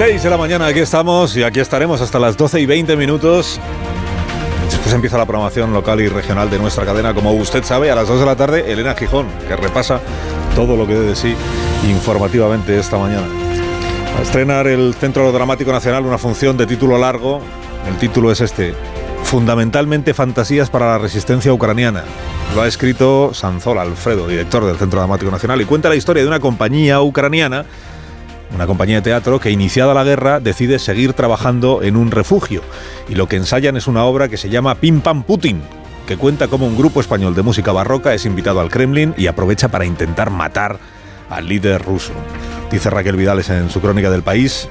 6 de la mañana aquí estamos y aquí estaremos hasta las 12 y 20 minutos. Después empieza la programación local y regional de nuestra cadena. Como usted sabe, a las 2 de la tarde, Elena Gijón, que repasa todo lo que dé de sí informativamente esta mañana. A estrenar el Centro Dramático Nacional una función de título largo. El título es este: Fundamentalmente fantasías para la resistencia ucraniana. Lo ha escrito Sanzola Alfredo, director del Centro Dramático Nacional, y cuenta la historia de una compañía ucraniana una compañía de teatro que iniciada la guerra decide seguir trabajando en un refugio y lo que ensayan es una obra que se llama Pim Pam Putin, que cuenta cómo un grupo español de música barroca es invitado al Kremlin y aprovecha para intentar matar al líder ruso. Dice Raquel Vidales en su crónica del país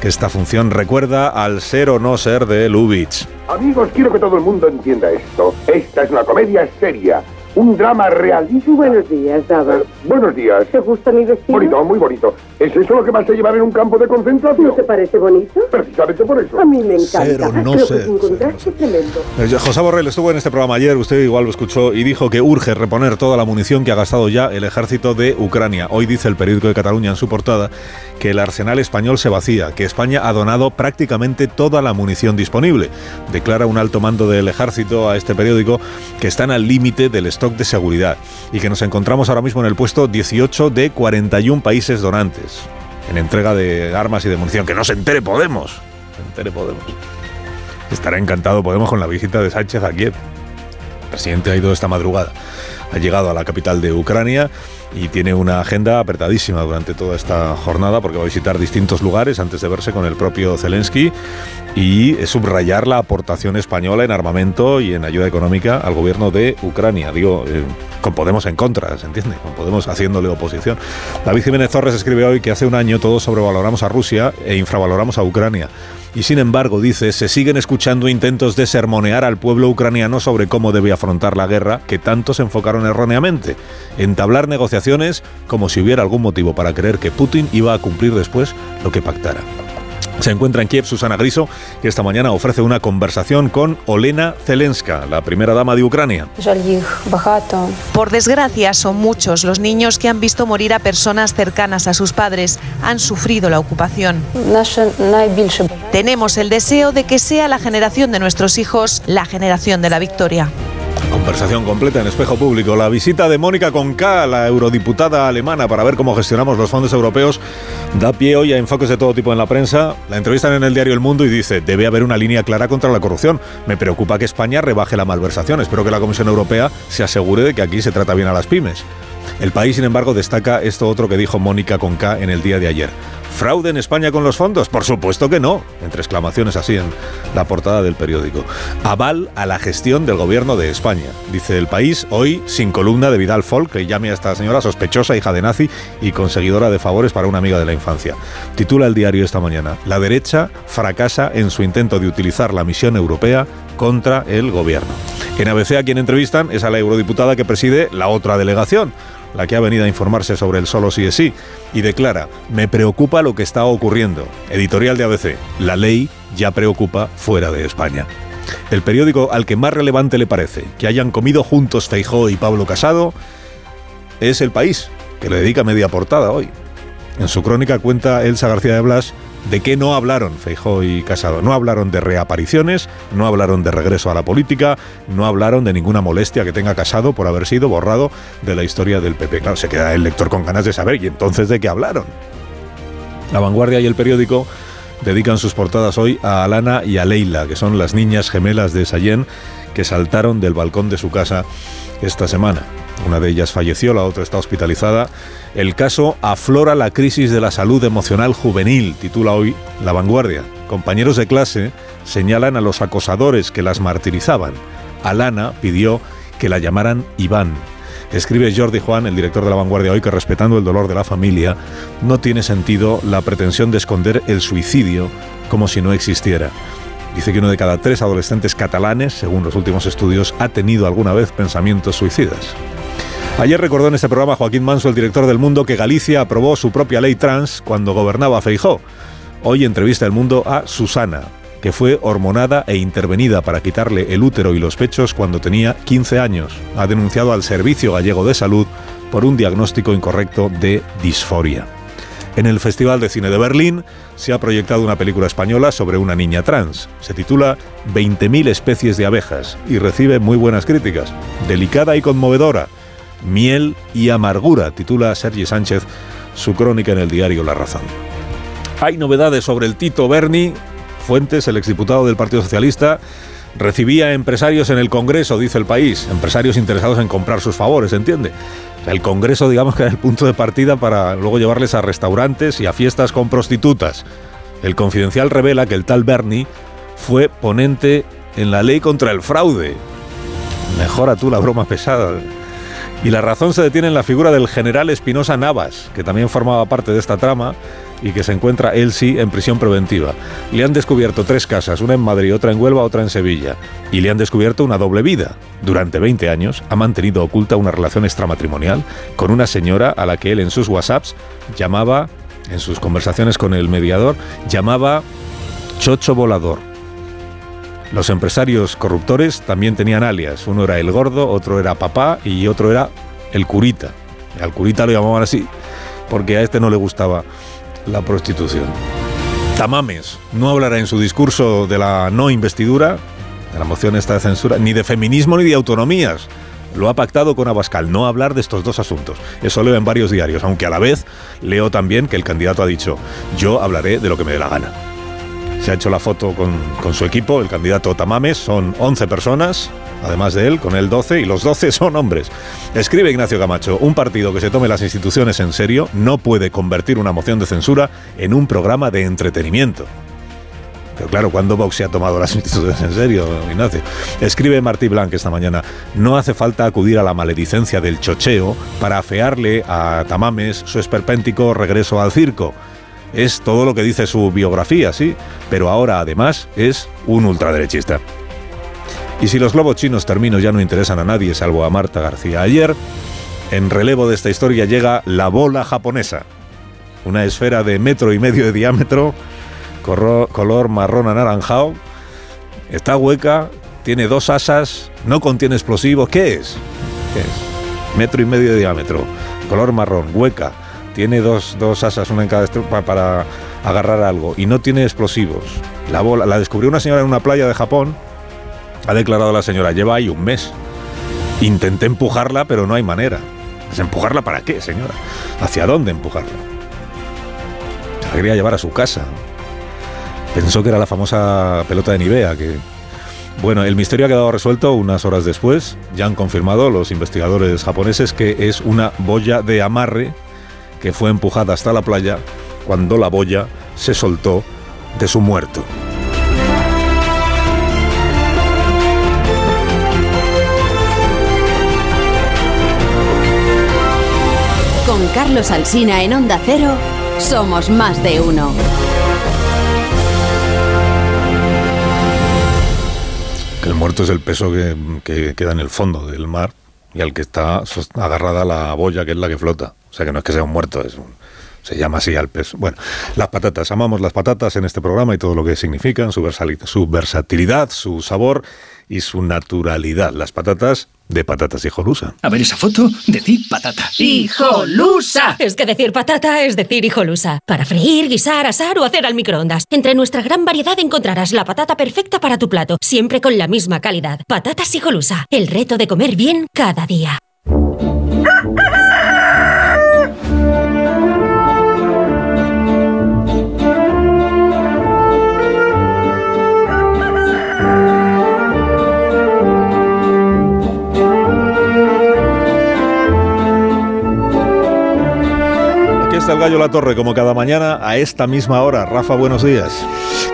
que esta función recuerda al ser o no ser de Lubitsch. Amigos, quiero que todo el mundo entienda esto. Esta es una comedia seria, un drama realísimo. Buenos días, Dava. Eh, buenos días. ¿Te gusta mi vestido? Bonito, muy bonito. ¿Es eso lo que vas a llevar en un campo de concentración? ¿No te parece bonito? Precisamente por eso. A mí me encanta. Ser o no Creo ser, que tremendo. Eh, José Borrell estuvo en este programa ayer, usted igual lo escuchó, y dijo que urge reponer toda la munición que ha gastado ya el ejército de Ucrania. Hoy dice el periódico de Cataluña en su portada que el arsenal español se vacía, que España ha donado prácticamente toda la munición disponible. Declara un alto mando del ejército a este periódico que están al límite del stock de seguridad y que nos encontramos ahora mismo en el puesto 18 de 41 países donantes en entrega de armas y de munición. Que no se entere Podemos. Se entere Podemos. Estará encantado Podemos con la visita de Sánchez a Kiev. El presidente ha ido esta madrugada. Ha llegado a la capital de Ucrania y tiene una agenda apretadísima durante toda esta jornada porque va a visitar distintos lugares antes de verse con el propio Zelensky y subrayar la aportación española en armamento y en ayuda económica al gobierno de Ucrania. Digo, eh, con Podemos en contra, ¿se entiende? Con Podemos haciéndole oposición. David Jiménez Torres escribe hoy que hace un año todos sobrevaloramos a Rusia e infravaloramos a Ucrania. Y sin embargo, dice, se siguen escuchando intentos de sermonear al pueblo ucraniano sobre cómo debe afrontar la guerra, que tanto se enfocaron erróneamente. Entablar negociaciones declaraciones como si hubiera algún motivo para creer que Putin iba a cumplir después lo que pactara. Se encuentra en Kiev Susana Griso, que esta mañana ofrece una conversación con Olena Zelenska, la primera dama de Ucrania. Por desgracia, son muchos los niños que han visto morir a personas cercanas a sus padres. Han sufrido la ocupación. Tenemos el deseo de que sea la generación de nuestros hijos la generación de la victoria. Conversación completa en espejo público. La visita de Mónica Conca, la eurodiputada alemana, para ver cómo gestionamos los fondos europeos, da pie hoy a enfoques de todo tipo en la prensa. La entrevistan en el diario El Mundo y dice, debe haber una línea clara contra la corrupción. Me preocupa que España rebaje la malversación. Espero que la Comisión Europea se asegure de que aquí se trata bien a las pymes. El país, sin embargo, destaca esto otro que dijo Mónica Conca en el día de ayer. ¿Fraude en España con los fondos? Por supuesto que no, entre exclamaciones así en la portada del periódico. Aval a la gestión del gobierno de España, dice el país, hoy sin columna de Vidal Folk, que llame a esta señora sospechosa, hija de nazi y conseguidora de favores para una amiga de la infancia. Titula el diario esta mañana, La derecha fracasa en su intento de utilizar la misión europea contra el gobierno. En ABC a quien entrevistan es a la eurodiputada que preside la otra delegación, la que ha venido a informarse sobre el solo sí es sí, y declara, me preocupa lo que está ocurriendo. Editorial de ABC, la ley ya preocupa fuera de España. El periódico al que más relevante le parece que hayan comido juntos Feijó y Pablo Casado es El País, que le dedica media portada hoy. En su crónica cuenta Elsa García de Blas de qué no hablaron Feijó y Casado. No hablaron de reapariciones, no hablaron de regreso a la política, no hablaron de ninguna molestia que tenga Casado por haber sido borrado de la historia del PP. Claro, se queda el lector con ganas de saber, ¿y entonces de qué hablaron? La Vanguardia y el periódico dedican sus portadas hoy a Alana y a Leila, que son las niñas gemelas de Sayén que saltaron del balcón de su casa esta semana. Una de ellas falleció, la otra está hospitalizada. El caso aflora la crisis de la salud emocional juvenil, titula hoy La Vanguardia. Compañeros de clase señalan a los acosadores que las martirizaban. Alana pidió que la llamaran Iván. Escribe Jordi Juan, el director de La Vanguardia hoy, que respetando el dolor de la familia, no tiene sentido la pretensión de esconder el suicidio como si no existiera. Dice que uno de cada tres adolescentes catalanes, según los últimos estudios, ha tenido alguna vez pensamientos suicidas. Ayer recordó en este programa Joaquín Manso, el director del Mundo, que Galicia aprobó su propia ley trans cuando gobernaba Feijó. Hoy entrevista el Mundo a Susana, que fue hormonada e intervenida para quitarle el útero y los pechos cuando tenía 15 años. Ha denunciado al Servicio Gallego de Salud por un diagnóstico incorrecto de disforia. En el Festival de Cine de Berlín se ha proyectado una película española sobre una niña trans. Se titula 20.000 especies de abejas y recibe muy buenas críticas. Delicada y conmovedora. Miel y amargura, titula Sergi Sánchez su crónica en el diario La Razón. Hay novedades sobre el Tito Berni. Fuentes, el exdiputado del Partido Socialista, recibía empresarios en el Congreso, dice el país, empresarios interesados en comprar sus favores, ¿entiende? El Congreso, digamos que era el punto de partida para luego llevarles a restaurantes y a fiestas con prostitutas. El confidencial revela que el tal Bernie fue ponente en la ley contra el fraude. Mejora tú la broma pesada. Y la razón se detiene en la figura del general Espinosa Navas, que también formaba parte de esta trama y que se encuentra él sí en prisión preventiva. Le han descubierto tres casas, una en Madrid, otra en Huelva, otra en Sevilla. Y le han descubierto una doble vida. Durante 20 años ha mantenido oculta una relación extramatrimonial con una señora a la que él en sus WhatsApps llamaba, en sus conversaciones con el mediador, llamaba Chocho Volador. Los empresarios corruptores también tenían alias. Uno era el gordo, otro era papá y otro era el curita. Al curita lo llamaban así porque a este no le gustaba la prostitución. Tamames no hablará en su discurso de la no investidura, de la moción esta de censura, ni de feminismo ni de autonomías. Lo ha pactado con Abascal, no hablar de estos dos asuntos. Eso leo en varios diarios, aunque a la vez leo también que el candidato ha dicho, yo hablaré de lo que me dé la gana. Se ha hecho la foto con, con su equipo, el candidato Tamames, son 11 personas, además de él, con él 12, y los 12 son hombres. Escribe Ignacio Camacho, un partido que se tome las instituciones en serio no puede convertir una moción de censura en un programa de entretenimiento. Pero claro, ¿cuándo Vox se ha tomado las instituciones en serio, Ignacio? Escribe Martí Blanc esta mañana, no hace falta acudir a la maledicencia del chocheo para afearle a Tamames su esperpéntico regreso al circo. Es todo lo que dice su biografía, sí, pero ahora además es un ultraderechista. Y si los globos chinos terminos ya no interesan a nadie salvo a Marta García ayer, en relevo de esta historia llega la bola japonesa, una esfera de metro y medio de diámetro, color marrón anaranjado, está hueca, tiene dos asas, no contiene explosivos. ¿Qué es? ¿Qué es? Metro y medio de diámetro, color marrón, hueca, tiene dos, dos asas, una en cada estrupa para agarrar algo y no tiene explosivos. La bola la descubrió una señora en una playa de Japón ha declarado la señora, lleva ahí un mes. Intenté empujarla, pero no hay manera. ¿Es ¿Empujarla para qué, señora? ¿Hacia dónde empujarla? Se la quería llevar a su casa. Pensó que era la famosa pelota de Nivea, que... Bueno, el misterio ha quedado resuelto unas horas después. Ya han confirmado los investigadores japoneses que es una boya de amarre que fue empujada hasta la playa cuando la boya se soltó de su muerto. Con Carlos Alsina en Onda Cero, somos más de uno. El muerto es el peso que, que queda en el fondo del mar y al que está agarrada la boya, que es la que flota. O sea que no es que sea un muerto, es un, se llama así al peso. Bueno, las patatas, amamos las patatas en este programa y todo lo que significan, su, su versatilidad, su sabor y su naturalidad. Las patatas de patatas hijolusa. A ver esa foto, decir patata. ¡Hijolusa! Es que decir patata es decir hijolusa. Para freír, guisar, asar o hacer al microondas. Entre nuestra gran variedad encontrarás la patata perfecta para tu plato, siempre con la misma calidad. Patatas hijolusa, el reto de comer bien cada día. está el gallo La Torre, como cada mañana a esta misma hora. Rafa, buenos días.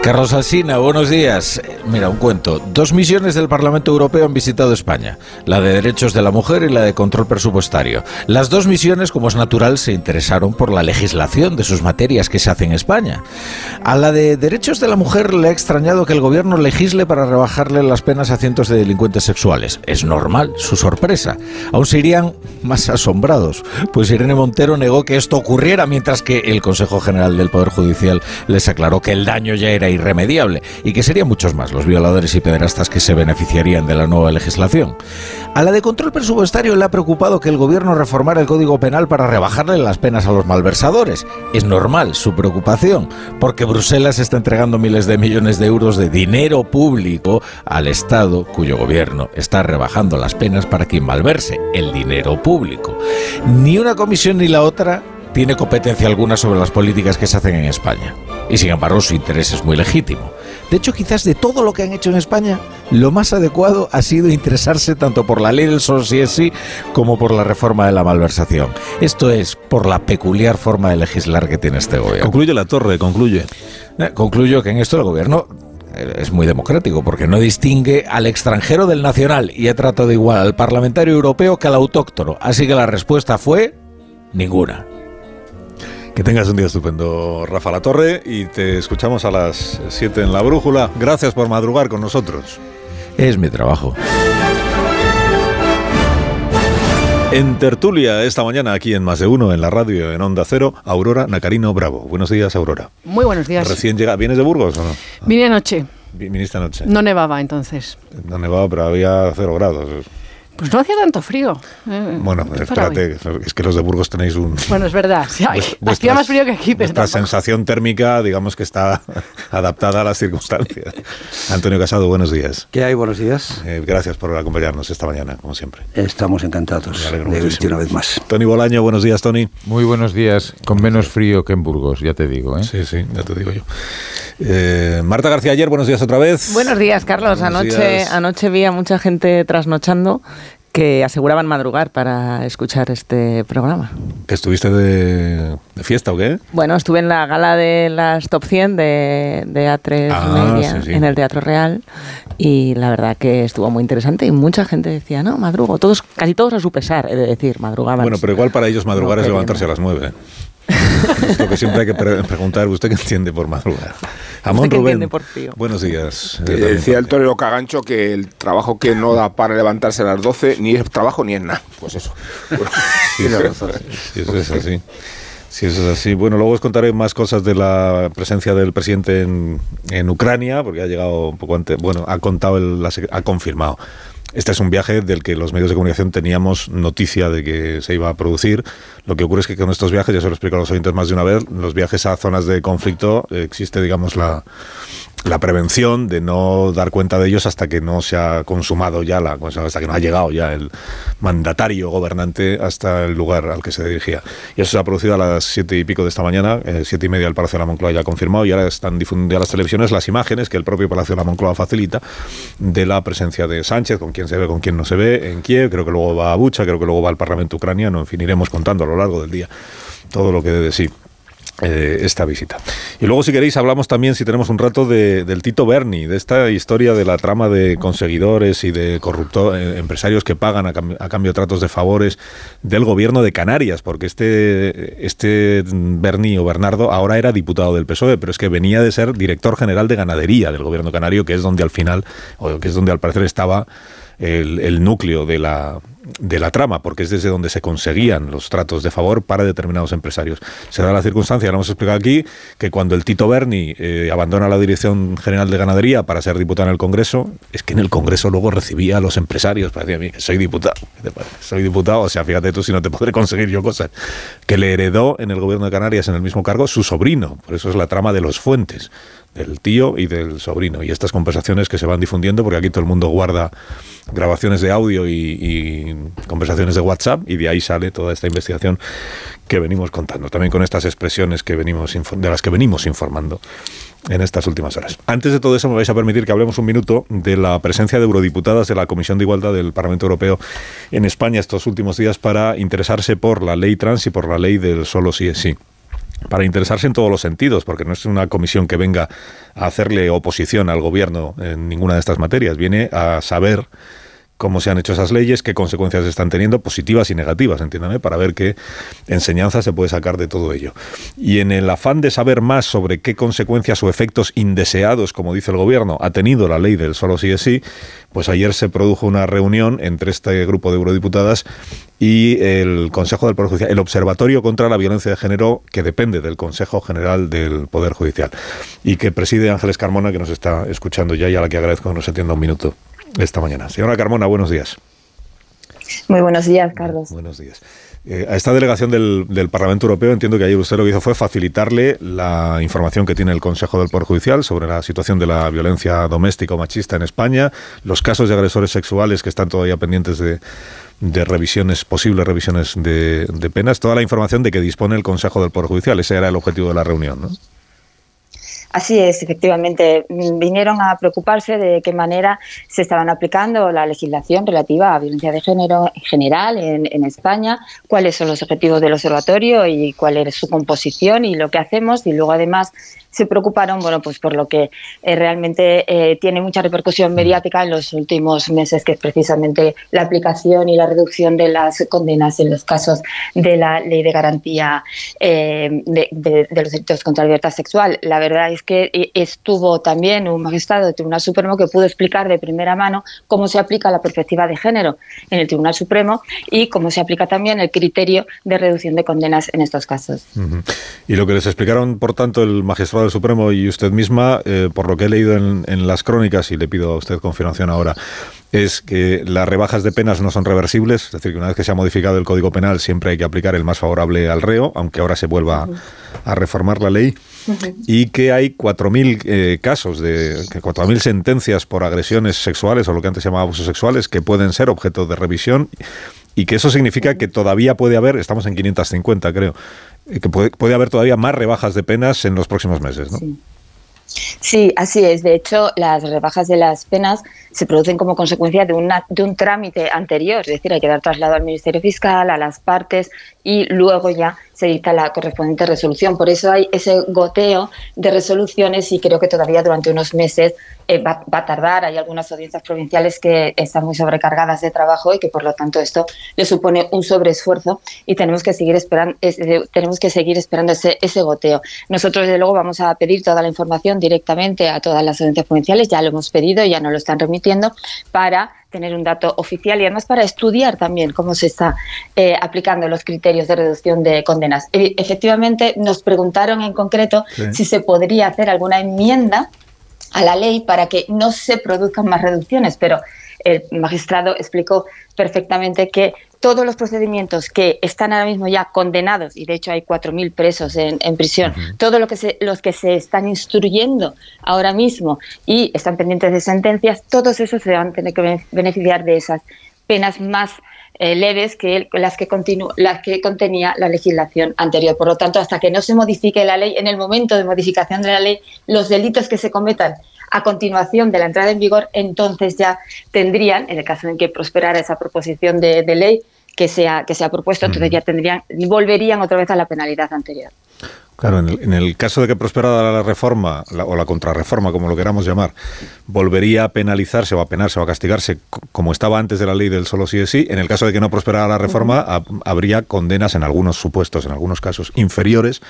Carlos Alsina, buenos días. Mira, un cuento. Dos misiones del Parlamento Europeo han visitado España, la de Derechos de la Mujer y la de Control Presupuestario. Las dos misiones, como es natural, se interesaron por la legislación de sus materias que se hace en España. A la de Derechos de la Mujer le ha extrañado que el gobierno legisle para rebajarle las penas a cientos de delincuentes sexuales. Es normal, su sorpresa. Aún se irían más asombrados, pues Irene Montero negó que esto ocurriera, mientras que el Consejo General del Poder Judicial les aclaró que el daño ya era irremediable y que serían muchos más los violadores y pederastas que se beneficiarían de la nueva legislación. A la de control presupuestario le ha preocupado que el gobierno reformara el Código Penal para rebajarle las penas a los malversadores. Es normal su preocupación, porque Bruselas está entregando miles de millones de euros de dinero público al Estado, cuyo gobierno está rebajando las penas para quien malverse el dinero público. Ni una comisión ni la otra tiene competencia alguna sobre las políticas que se hacen en España. Y sin embargo su interés es muy legítimo. De hecho, quizás de todo lo que han hecho en España, lo más adecuado ha sido interesarse tanto por la ley del es sí como por la reforma de la malversación. Esto es por la peculiar forma de legislar que tiene este gobierno. Concluye la torre, concluye. Eh, Concluyo que en esto el gobierno eh, es muy democrático porque no distingue al extranjero del nacional y ha tratado igual al parlamentario europeo que al autóctono. Así que la respuesta fue ninguna. Que tengas un día estupendo, Rafa La Torre, y te escuchamos a las 7 en la brújula. Gracias por madrugar con nosotros. Es mi trabajo. En tertulia esta mañana aquí en Más de Uno, en la radio, en Onda Cero, Aurora Nacarino Bravo. Buenos días, Aurora. Muy buenos días. Recién llega. ¿Vienes de Burgos o no? Vine anoche. Vi- Viniste anoche. No nevaba entonces. No nevaba, pero había cero grados. Pues no hacía tanto frío. Eh, Bueno, hoy. espérate, es que los de Burgos tenéis un... Bueno, es verdad. sí, ay, vuestras- hacía más frío que aquí, pero tampoco. sensación térmica, digamos que está adaptada a las circunstancias. Antonio Casado, buenos días. ¿Qué hay? Buenos días. Eh, gracias por acompañarnos esta mañana, como siempre. Estamos encantados de muchísimo. verte una vez más. Tony Bolaño, buenos días, Tony. Muy buenos días, con menos frío que en Burgos, ya te digo. ¿eh? Sí, sí, ya te digo yo. Eh, Marta García ayer, buenos días otra vez. Buenos días, Carlos. Anoche, días. vi a mucha gente trasnochando que aseguraban madrugar para escuchar este programa. ¿Que estuviste de, fiesta o qué? Bueno, estuve en la gala de las Top 100 de, de A3 ah, Media en el Teatro Real y la verdad que estuvo muy interesante y mucha gente decía, no, madrugo. Todos, casi todos a su pesar, he de decir, madrugaban. Bueno, pero igual para ellos madrugar es levantarse a las 9. lo que siempre hay que pre- preguntar. ¿Usted qué entiende por madrugar? Amón ¿Usted qué Rubén, entiende por buenos días. Eh, decía el torero Cagancho que el trabajo que no da para levantarse a las 12 ni es trabajo ni es nada. Pues eso. Sí, sí, sí, eso es así. Sí, eso es así. Bueno, luego os contaré más cosas de la presencia del presidente en, en Ucrania, porque ha llegado un poco antes. Bueno, ha contado, el- ha confirmado. Este es un viaje del que los medios de comunicación teníamos noticia de que se iba a producir. Lo que ocurre es que con estos viajes, ya se lo explico a los oyentes más de una vez, los viajes a zonas de conflicto eh, existe, digamos, la, la prevención de no dar cuenta de ellos hasta que no se ha consumado ya la hasta que no ha llegado ya el mandatario gobernante hasta el lugar al que se dirigía. Y eso se ha producido a las siete y pico de esta mañana, eh, siete y media el Palacio de la Moncloa ya ha confirmado y ahora están difundiendo a las televisiones las imágenes que el propio Palacio de la Moncloa facilita de la presencia de Sánchez, con quién se ve, con quién no se ve, en Kiev, creo que luego va a Bucha, creo que luego va al Parlamento ucraniano, en fin, iremos contando a lo largo del día todo lo que dé de sí eh, esta visita. Y luego, si queréis, hablamos también, si tenemos un rato, de, del Tito Berni, de esta historia de la trama de conseguidores y de corruptores, empresarios que pagan a, a cambio de tratos de favores del gobierno de Canarias, porque este, este Berni o Bernardo ahora era diputado del PSOE, pero es que venía de ser director general de ganadería del gobierno canario, que es donde al final, o que es donde al parecer estaba el núcleo de la, de la trama, porque es desde donde se conseguían los tratos de favor para determinados empresarios. Se da la circunstancia, lo hemos explicado aquí, que cuando el Tito Berni eh, abandona la Dirección General de Ganadería para ser diputado en el Congreso, es que en el Congreso luego recibía a los empresarios, parecía a mí que soy diputado, soy diputado, o sea, fíjate tú si no te podré conseguir yo cosas, que le heredó en el gobierno de Canarias en el mismo cargo su sobrino, por eso es la trama de los fuentes del tío y del sobrino. Y estas conversaciones que se van difundiendo, porque aquí todo el mundo guarda grabaciones de audio y, conversaciones de WhatsApp, y de ahí sale toda esta investigación que venimos contando. También con estas expresiones que venimos de las que venimos informando en estas últimas horas. Antes de todo eso, me vais a permitir que hablemos un minuto de la presencia de eurodiputadas de la Comisión de Igualdad del Parlamento Europeo en España estos últimos días para interesarse por la ley trans y por la ley del solo sí es sí. Para interesarse en todos los sentidos, porque no es una comisión que venga a hacerle oposición al gobierno en ninguna de estas materias, viene a saber cómo se han hecho esas leyes, qué consecuencias están teniendo, positivas y negativas, entiéndame, para ver qué enseñanza se puede sacar de todo ello. Y en el afán de saber más sobre qué consecuencias o efectos indeseados, como dice el gobierno, ha tenido la ley del solo sí es sí, pues ayer se produjo una reunión entre este grupo de eurodiputadas y el Consejo del Poder Judicial, el Observatorio contra la Violencia de Género, que depende del Consejo General del Poder Judicial, y que preside Ángeles Carmona, que nos está escuchando ya y a la que agradezco que nos atienda un minuto esta mañana. Señora Carmona, buenos días. Muy buenos días, Carlos. Buenos días. Eh, a esta delegación del, del, Parlamento Europeo entiendo que ayer usted lo que hizo fue facilitarle la información que tiene el Consejo del Poder Judicial sobre la situación de la violencia doméstica o machista en España, los casos de agresores sexuales que están todavía pendientes de, de revisiones, posibles revisiones de, de, penas, toda la información de que dispone el Consejo del Poder Judicial. Ese era el objetivo de la reunión, ¿no? Así es, efectivamente. Vinieron a preocuparse de qué manera se estaban aplicando la legislación relativa a violencia de género en general en, en, España, cuáles son los objetivos del observatorio y cuál es su composición y lo que hacemos. Y luego, además, se preocuparon bueno, pues por lo que eh, realmente eh, tiene mucha repercusión mediática en los últimos meses, que es precisamente la aplicación y la reducción de las condenas en los casos de la ley de garantía eh, de, de, de, los delitos contra la libertad sexual. La verdad es que estuvo también un magistrado del Tribunal Supremo que pudo explicar de primera mano cómo se aplica la perspectiva de género en el Tribunal Supremo y cómo se aplica también el criterio de reducción de condenas en estos casos. Uh -huh. Y lo que les explicaron, por tanto, el magistrado del Supremo y usted misma, eh, por lo que he leído en, en, las crónicas, y le pido a usted confirmación ahora, es que las rebajas de penas no son reversibles, es decir, que una vez que se ha modificado el Código Penal siempre hay que aplicar el más favorable al reo, aunque ahora se vuelva a reformar la ley, y que hay 4.000 eh, casos, de 4.000 sentencias por agresiones sexuales o lo que antes se llamaba abusos sexuales que pueden ser objeto de revisión y que eso significa que todavía puede haber, estamos en 550 creo, que puede, puede haber todavía más rebajas de penas en los próximos meses, ¿no? Sí. Sí, así es. De hecho, las rebajas de las penas se producen como consecuencia de, una, de un trámite anterior, es decir, hay que dar traslado al Ministerio Fiscal, a las partes y luego ya se dicta la correspondiente resolución. Por eso hay ese goteo de resoluciones y creo que todavía durante unos meses eh, va, va, a tardar. Hay algunas audiencias provinciales que están muy sobrecargadas de trabajo y que por lo tanto esto le supone un sobreesfuerzo y tenemos que seguir esperando, ese, tenemos que seguir esperando ese, ese goteo. Nosotros desde luego vamos a pedir toda la información directamente a todas las audiencias provinciales, ya lo hemos pedido, ya nos lo están remitiendo para tener un dato oficial y además para estudiar también cómo se está eh, aplicando los criterios de reducción de condenas. E efectivamente, nos preguntaron en concreto sí. si se podría hacer alguna enmienda a la ley para que no se produzcan más reducciones, pero el magistrado explicó perfectamente que todos los procedimientos que están ahora mismo ya condenados, y de hecho hay 4.000 presos en, en prisión, uh -huh. todos lo que se, los que se están instruyendo ahora mismo y están pendientes de sentencias, todos esos se van a tener que beneficiar de esas penas más eh, leves que las que, las que contenía la legislación anterior. Por lo tanto, hasta que no se modifique la ley, en el momento de modificación de la ley, los delitos que se cometan a continuación de la entrada en vigor, entonces ya tendrían, en el caso en que prosperara esa proposición de, de ley que se, ha, que se ha propuesto, entonces ya tendrían, volverían otra vez a la penalidad anterior. Claro, en el, en el, caso de que prosperara la reforma la, o la contrarreforma, como lo queramos llamar, volvería a penalizarse o a penarse o a castigarse como estaba antes de la ley del solo sí es sí. En el caso de que no prosperara la reforma, habría condenas en algunos supuestos, en algunos casos inferiores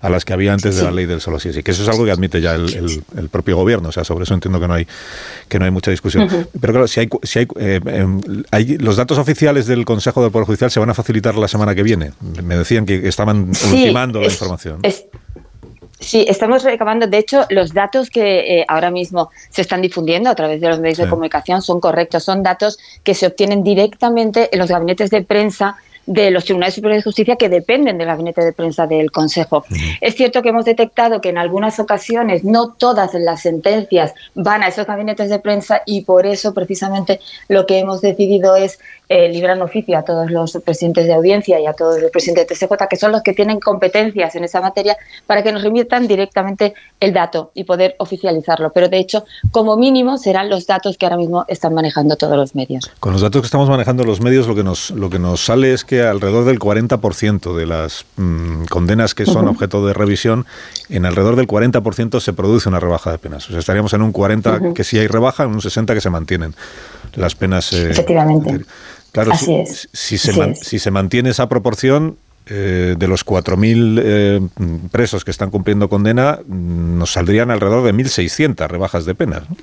a las que había antes de la ley del solo sí es sí. Que eso es algo que admite ya el, el, el, propio gobierno. O sea, sobre eso entiendo que no hay que no hay mucha discusión. Uh -huh. Pero claro, si hay, si hay, eh, eh, hay, los datos oficiales del Consejo del Poder Judicial se van a facilitar la semana que viene. Me decían que estaban sí, ultimando es, la información. Es, Sí, estamos recabando, de hecho, los datos que eh, ahora mismo se están difundiendo a través de los medios sí. de comunicación son correctos, son datos que se obtienen directamente en los gabinetes de prensa de los tribunales superiores de justicia que dependen del gabinete de prensa del Consejo. Es cierto que hemos detectado que en algunas ocasiones no todas las sentencias van a esos gabinetes de prensa y por eso precisamente lo que hemos decidido es eh, libran oficio a todos los presidentes de audiencia y a todos los presidentes de TSJ, que son los que tienen competencias en esa materia, para que nos remitan directamente el dato y poder oficializarlo. Pero de hecho, como mínimo, serán los datos que ahora mismo están manejando todos los medios. Con los datos que estamos manejando los medios, lo que nos, lo que nos sale es que alrededor del 40% de las mm, condenas que son objeto de revisión, en alrededor del 40% se produce una rebaja de penas. O sea, estaríamos en un 40 Ujú. que sí hay rebaja, en un 60 que se mantienen las penas. eh, Efectivamente. Claro, Así si, es. si se Así man- es. si se mantiene esa proporción, eh, de los 4.000 eh, presos que están cumpliendo condena, mm, nos saldrían alrededor de 1.600 rebajas de penas. ¿no?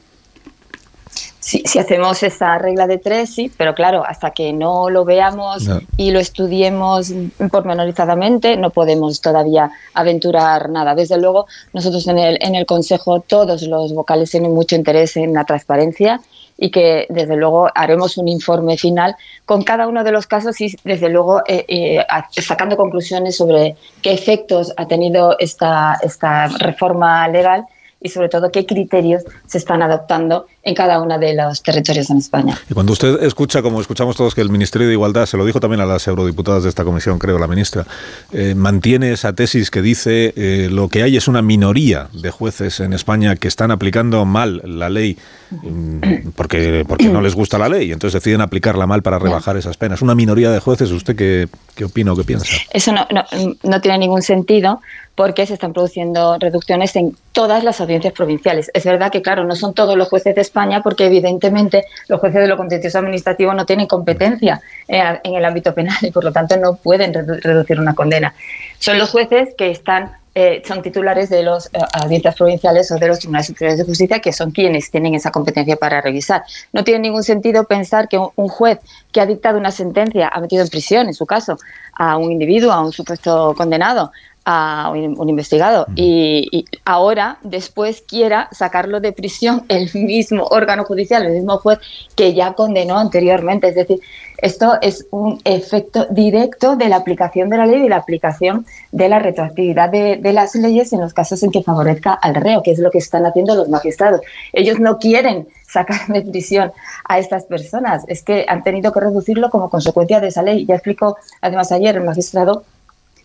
Si, si hacemos esta regla de tres, sí, pero claro, hasta que no lo veamos No. y lo estudiemos pormenorizadamente, no podemos todavía aventurar nada. Desde luego, nosotros en el, en el Consejo, todos los vocales tienen mucho interés en la transparencia y que desde luego haremos un informe final con cada uno de los casos y desde luego eh, eh, sacando conclusiones sobre qué efectos ha tenido esta, esta reforma legal y sobre todo qué criterios se están adoptando en cada uno de los territorios en España. Y cuando usted escucha, como escuchamos todos, que el Ministerio de Igualdad, se lo dijo también a las eurodiputadas de esta comisión, creo, la ministra, eh, mantiene esa tesis que dice eh, lo que hay es una minoría de jueces en España que están aplicando mal la ley mm, porque, porque no les gusta la ley y entonces deciden aplicarla mal para rebajar esas penas. Una minoría de jueces, ¿usted qué, qué opina o qué piensa? Eso no, no, no tiene ningún sentido porque se están produciendo reducciones en todas las audiencias provinciales. Es verdad que, claro, no son todos los jueces de España porque, evidentemente, los jueces de lo contencioso administrativo no tienen competencia eh, en el ámbito penal y, por lo tanto, no pueden redu- reducir una condena. Son los jueces que están eh, son titulares de las audiencias provinciales o de los tribunales superiores de justicia, que son quienes tienen esa competencia para revisar. No tiene ningún sentido pensar que un juez que ha dictado una sentencia, ha metido en prisión, en su caso, a un individuo, a un supuesto condenado, a un, investigado y, y ahora después quiera sacarlo de prisión el mismo órgano judicial, el mismo juez que ya condenó anteriormente. Es decir, esto es un efecto directo de la aplicación de la ley y de la aplicación de la retroactividad de, de las leyes en los casos en que favorezca al reo, que es lo que están haciendo los magistrados. Ellos no quieren sacar de prisión a estas personas, es que han tenido que reducirlo como consecuencia de esa ley. Ya explicó además ayer el magistrado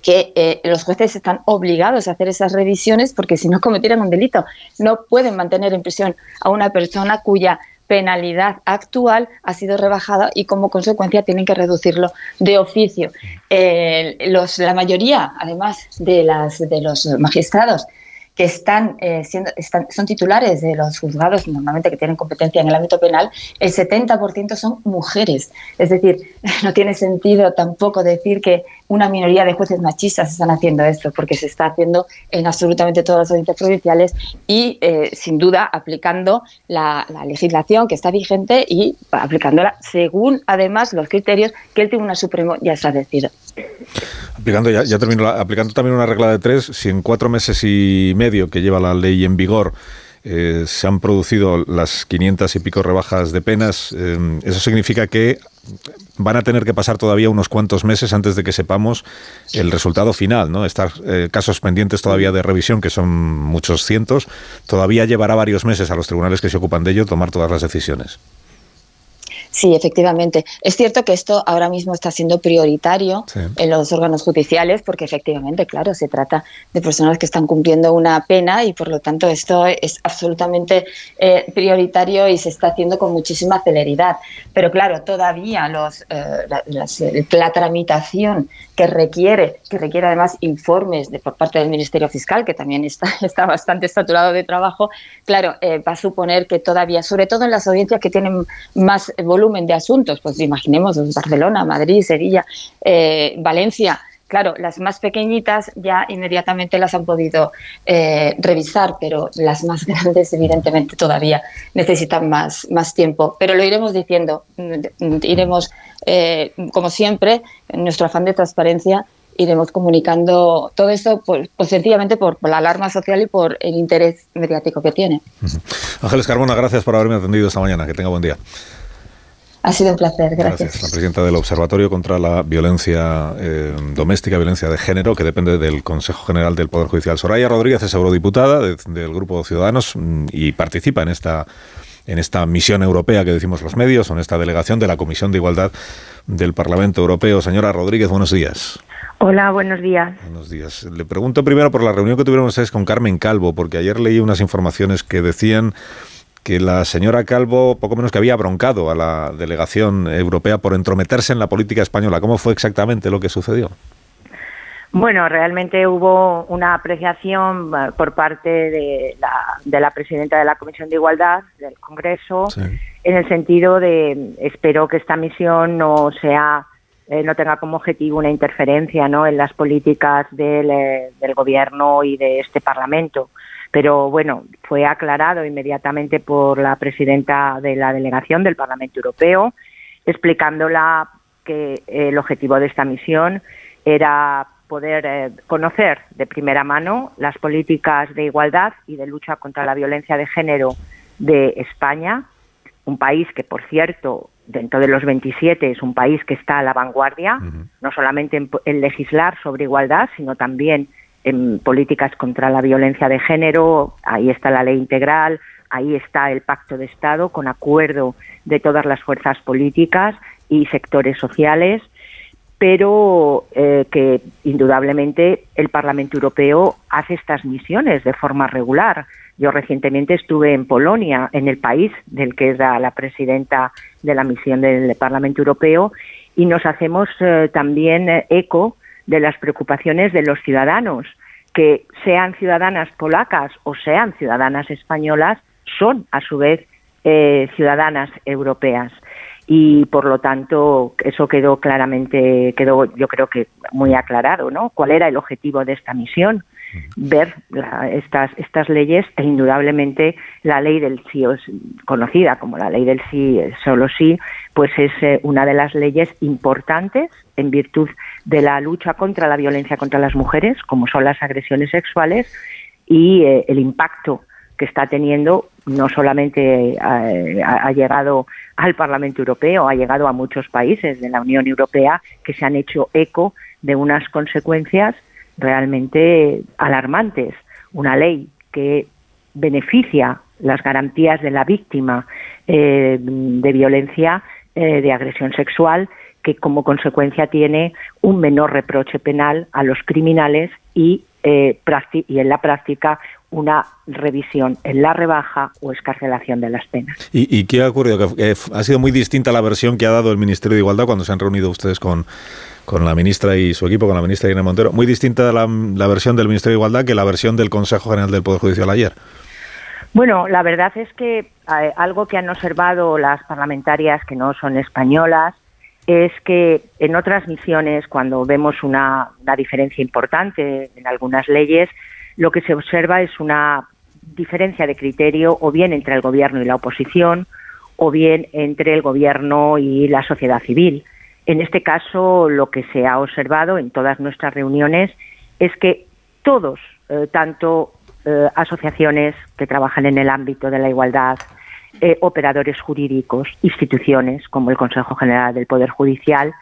que eh, los jueces están obligados a hacer esas revisiones porque si no cometieran un delito no pueden mantener en prisión a una persona cuya penalidad actual ha sido rebajada y como consecuencia tienen que reducirlo de oficio. Eh, la mayoría, además de, las, de los magistrados que están, eh, siendo, están, son titulares de los juzgados normalmente que tienen competencia en el ámbito penal, el 70% son mujeres. Es decir, no tiene sentido tampoco decir que una minoría de jueces machistas están haciendo esto, porque se está haciendo en absolutamente todas las audiencias provinciales y, eh, sin duda, aplicando la, la, legislación que está vigente y aplicándola según, además, los criterios que el Tribunal Supremo ya ha establecido. Aplicando, ya termino, aplicando también una regla de tres, si en cuatro meses y medio que lleva la ley en vigor eh, se han producido las 500 y pico rebajas de penas, eh, eso significa que van a tener que pasar todavía unos cuantos meses antes de que sepamos el resultado final, ¿no? Estar eh, casos pendientes todavía de revisión, que son muchos cientos, todavía llevará varios meses a los tribunales que se ocupan de ello tomar todas las decisiones. Sí, efectivamente. Es cierto que esto ahora mismo está siendo prioritario sí. en los órganos judiciales porque efectivamente, claro, se trata de personas que están cumpliendo una pena y por lo tanto esto es absolutamente eh, prioritario y se está haciendo con muchísima celeridad. Pero claro, todavía los, eh, la, las, la, tramitación que requiere, que requiere además informes de, por parte del Ministerio Fiscal, que también está, está bastante saturado de trabajo, claro, eh, va a suponer que todavía, sobre todo en las audiencias que tienen más volumen de asuntos, pues imaginemos Barcelona, Madrid, Sevilla, eh, Valencia, claro, las más pequeñitas ya inmediatamente las han podido eh, revisar, pero las más grandes evidentemente todavía necesitan más, más tiempo. Pero lo iremos diciendo, iremos, eh, como siempre, en nuestro afán de transparencia, iremos comunicando todo esto pues, pues sencillamente por, la alarma social y por el interés mediático que tiene. Ángeles Carbona, gracias por haberme atendido esta mañana. Que tenga buen día. Ha sido un placer, gracias. gracias. La presidenta del Observatorio contra la Violencia eh, Doméstica, Violencia de Género, que depende del Consejo General del Poder Judicial. Soraya Rodríguez es eurodiputada de, del Grupo Ciudadanos y participa en esta en esta misión europea que decimos los medios, o en esta delegación de la Comisión de Igualdad del Parlamento Europeo. Señora Rodríguez, buenos días. Hola, buenos días. Buenos días. Le pregunto primero por la reunión que tuvieron ustedes con Carmen Calvo, porque ayer leí unas informaciones que decían que la señora Calvo poco menos que había broncado a la delegación europea por entrometerse en la política española. ¿Cómo fue exactamente lo que sucedió? Bueno, realmente hubo una apreciación eh, por parte de la, de la presidenta de la Comisión de Igualdad del Congreso en el sentido de espero que esta misión no sea eh, no tenga como objetivo una interferencia ¿no? en las políticas del, eh, del gobierno y de este Parlamento. Pero bueno, fue aclarado inmediatamente por la presidenta de la delegación del Parlamento Europeo, explicándola que el objetivo de esta misión era poder eh, conocer de primera mano las políticas de igualdad y de lucha contra la violencia de género de España, un país que, por cierto, dentro de los 27 es un país que está a la vanguardia, no solamente en, en legislar sobre igualdad, sino también en políticas contra la violencia de género, ahí está la ley integral, ahí está el pacto de Estado con acuerdo de todas las fuerzas políticas y sectores sociales, pero eh, que indudablemente el Parlamento Europeo hace estas misiones de forma regular. Yo recientemente estuve en Polonia, en el país del que es la, presidenta de la misión del Parlamento Europeo, y nos hacemos eh, también eh, eco de las preocupaciones de los ciudadanos, que sean ciudadanas polacas o sean ciudadanas españolas, son a su vez eh, ciudadanas europeas. Y por lo tanto, eso quedó claramente, quedó yo creo que muy aclarado, ¿no? ¿Cuál era el objetivo de esta misión? Ver estas estas leyes e indudablemente la ley del sí conocida como la ley del sí solo sí pues es eh, una de las leyes importantes en virtud de la lucha contra la violencia contra las mujeres como son las agresiones sexuales y eh, el impacto que está teniendo no solamente ha, ha, llegado al Parlamento Europeo, ha llegado a muchos países de la Unión Europea que se han hecho eco de unas consecuencias realmente alarmantes. Una ley que beneficia las garantías de la víctima eh, de violencia, eh, de agresión sexual, que como consecuencia tiene un menor reproche penal a los criminales y, eh, y en la práctica una revisión en la rebaja o escarcelación de las penas. ¿Y, y qué ha ocurrido? Que ha sido muy distinta la versión que ha dado el Ministerio de Igualdad cuando se han reunido ustedes con, con la ministra y su equipo, con la ministra Irene Montero. Muy distinta la, la versión del Ministerio de Igualdad que la versión del Consejo General del Poder Judicial ayer. Bueno, la verdad es que eh, algo que han observado las parlamentarias que no son españolas es que en otras misiones, cuando vemos una, diferencia importante en algunas leyes, lo que se observa es una diferencia de criterio o bien entre el gobierno y la oposición o bien entre el gobierno y la sociedad civil. En este caso, lo que se ha observado en todas nuestras reuniones es que todos, eh, tanto eh, asociaciones que trabajan en el ámbito de la igualdad, eh, operadores jurídicos, instituciones como el Consejo General del Poder Judicial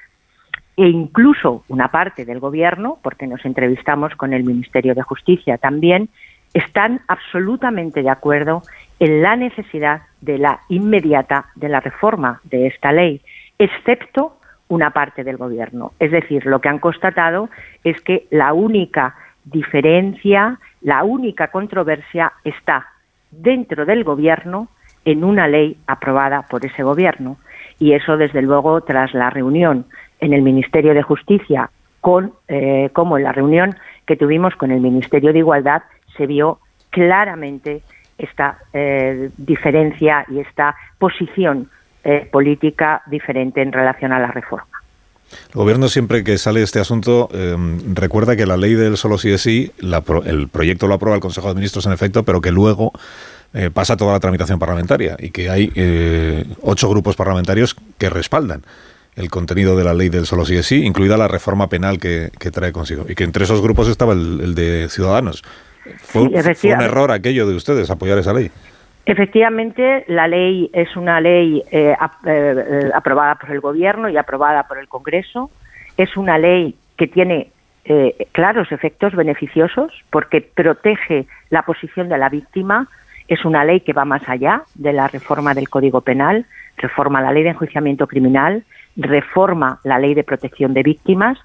e incluso una parte del Gobierno, porque nos entrevistamos con el Ministerio de Justicia también, están absolutamente de acuerdo en la necesidad de la inmediata de la reforma de esta ley, excepto una parte del gobierno. Es decir, lo que han constatado es que la única diferencia, la única controversia está dentro del gobierno en una ley aprobada por ese gobierno. Y eso, desde luego, tras la reunión en el Ministerio de Justicia, con, eh, como en la reunión que tuvimos con el Ministerio de Igualdad, se vio claramente esta eh, diferencia y esta posición eh, política diferente en relación a la reforma. El gobierno siempre que sale este asunto eh, recuerda que la ley del solo sí es sí, la, el proyecto lo aprueba el Consejo de Ministros en efecto, pero que luego eh, pasa toda la tramitación parlamentaria y que hay eh, ocho grupos parlamentarios que respaldan el contenido de la ley del solo sí es sí, incluida la reforma penal que, que trae consigo. Y que entre esos grupos estaba el, el de Ciudadanos. Fue, sí, fue un error aquello de ustedes apoyar esa ley. Efectivamente, la ley es una ley eh, eh, aprobada por el Gobierno y aprobada por el Congreso. Es una ley que tiene eh, claros efectos beneficiosos porque protege la posición de la víctima. Es una ley que va más allá de la reforma del Código Penal, reforma la ley de enjuiciamiento criminal, reforma la ley de protección de víctimas,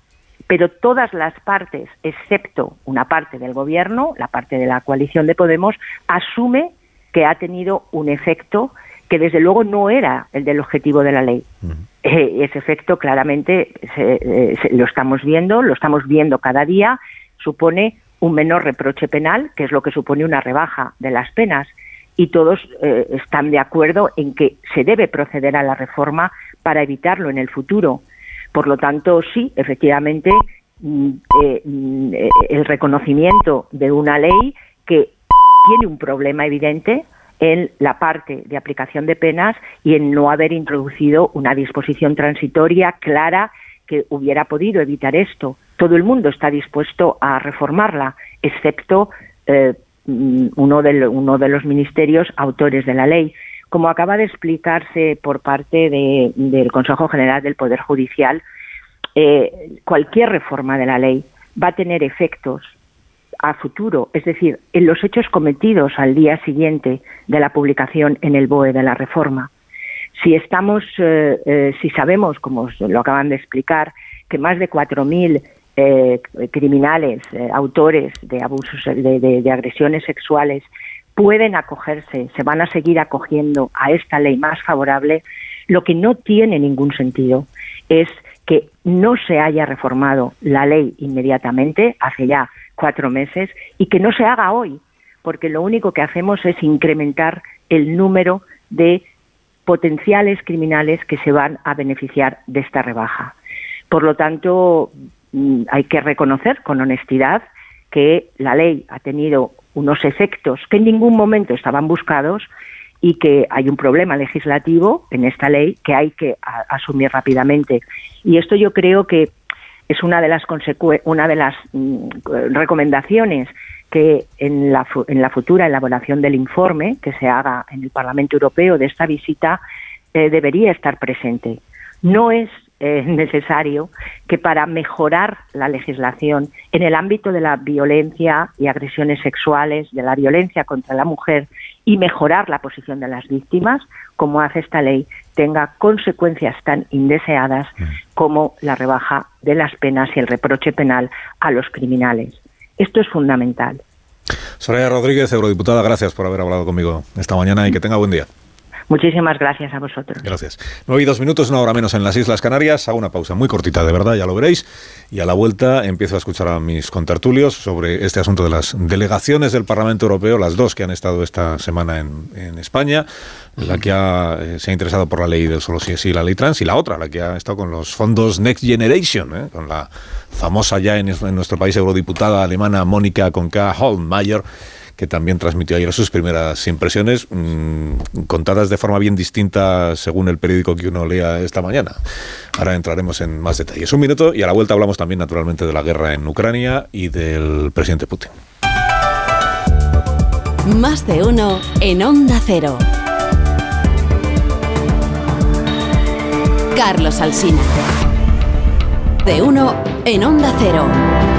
pero todas las partes, excepto una parte del Gobierno, la parte de la coalición de Podemos, asume que ha tenido un efecto que desde luego no era el del objetivo de la ley. Eh, ese efecto claramente se- eh, se- lo estamos viendo, lo estamos viendo cada día, supone un menor reproche penal, que es lo que supone una rebaja de las penas, y todos eh, están de acuerdo en que se debe proceder a la reforma para evitarlo en el futuro. Por lo tanto, sí, efectivamente, mm, eh, mm, eh, el reconocimiento de una ley que tiene un problema evidente en la parte de aplicación de penas y en no haber introducido una disposición transitoria clara que hubiera podido evitar esto. Todo el mundo está dispuesto a reformarla, excepto eh, mm, uno, de, los ministerios autores de la ley. Como acaba de explicarse por parte de- del Consejo General del Poder Judicial, eh, cualquier reforma de la ley va a tener efectos a futuro, es decir, en los hechos cometidos al día siguiente de la publicación en el BOE de la reforma. Si estamos, eh, si sabemos, como lo acaban de explicar, que más de 4.000 eh, criminales, eh, autores de abusos, de, agresiones sexuales, pueden acogerse, se van a seguir acogiendo a esta ley más favorable, lo que no tiene ningún sentido es que no se haya reformado la ley inmediatamente, hace ya cuatro meses, y que no se haga hoy, porque lo único que hacemos es incrementar el número de potenciales criminales que se van a beneficiar de esta rebaja. Por lo tanto, hay que reconocer con honestidad que la ley ha tenido unos efectos que en ningún momento estaban buscados y que hay un problema legislativo en esta ley que hay que asumir rápidamente. Y esto yo creo que es una de las una de las mm, recomendaciones que en la, en la futura elaboración del informe que se haga en el Parlamento Europeo de esta visita eh, debería estar presente. No es eh, necesario que para mejorar la legislación en el ámbito de la violencia y agresiones sexuales, de la violencia contra la mujer y mejorar la posición de las víctimas, como hace esta ley, tenga consecuencias tan indeseadas como la rebaja de las penas y el reproche penal a los criminales. Esto es fundamental. Soraya Rodríguez, eurodiputada, gracias por haber hablado conmigo esta mañana y que tenga buen día. Muchísimas gracias a vosotros. Gracias. 9 y dos minutos, una hora menos en las Islas Canarias. Hago una pausa muy cortita, de verdad, ya lo veréis. Y a la vuelta empiezo a escuchar a mis contertulios sobre este asunto de las delegaciones del Parlamento Europeo, las dos que han estado esta semana en, en España, la que ha, eh, se ha interesado por la ley del solo sí es sí, la ley trans, y la otra, la que ha estado con los fondos Next Generation, ¿eh? con la famosa ya en, en nuestro país eurodiputada alemana Mónica Conca Holmeier que también transmitió ayer sus primeras impresiones, mmm, contadas de forma bien distinta según el periódico que uno lea esta mañana. Ahora entraremos en más detalles. Un minuto y a la vuelta hablamos también naturalmente de la guerra en Ucrania y del presidente Putin. Más de uno en Onda Cero. Carlos Alsina. De uno en Onda Cero.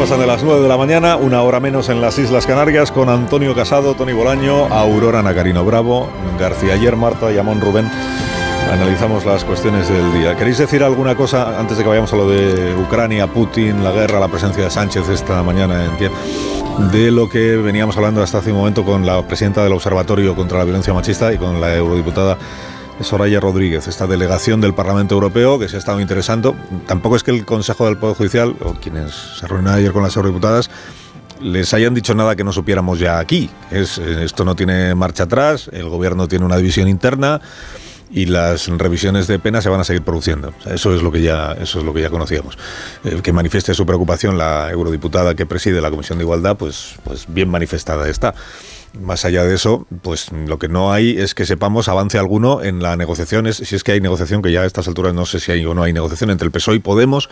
Pasan de las 9 de la mañana, una hora menos en las Islas Canarias, con Antonio Casado, Tony Bolaño, Aurora Nacarino Bravo, García Ayer, Marta y Amón Rubén. Analizamos las cuestiones del día. ¿Queréis decir alguna cosa antes de que vayamos a lo de Ucrania, Putin, la guerra, la presencia de Sánchez esta mañana en Kiev? De lo que veníamos hablando hasta hace un momento con la presidenta del Observatorio contra la Violencia Machista y con la eurodiputada Soraya Rodríguez, esta delegación del Parlamento Europeo que se ha estado interesando. Tampoco es que el Consejo del Poder Judicial, o quienes se reunieron ayer con las eurodiputadas, les hayan dicho nada que no supiéramos ya aquí. Es, esto no tiene marcha atrás, el gobierno tiene una división interna y las revisiones de pena se van a seguir produciendo. Eso es lo que ya eso es lo que ya conocíamos. Eh, que manifieste su preocupación la eurodiputada que preside la Comisión de Igualdad, pues pues bien manifestada está. Más allá de eso, pues lo que no hay es que sepamos avance alguno en la negociación, si es que hay negociación, que ya a estas alturas no sé si hay o no hay negociación entre el PSOE y Podemos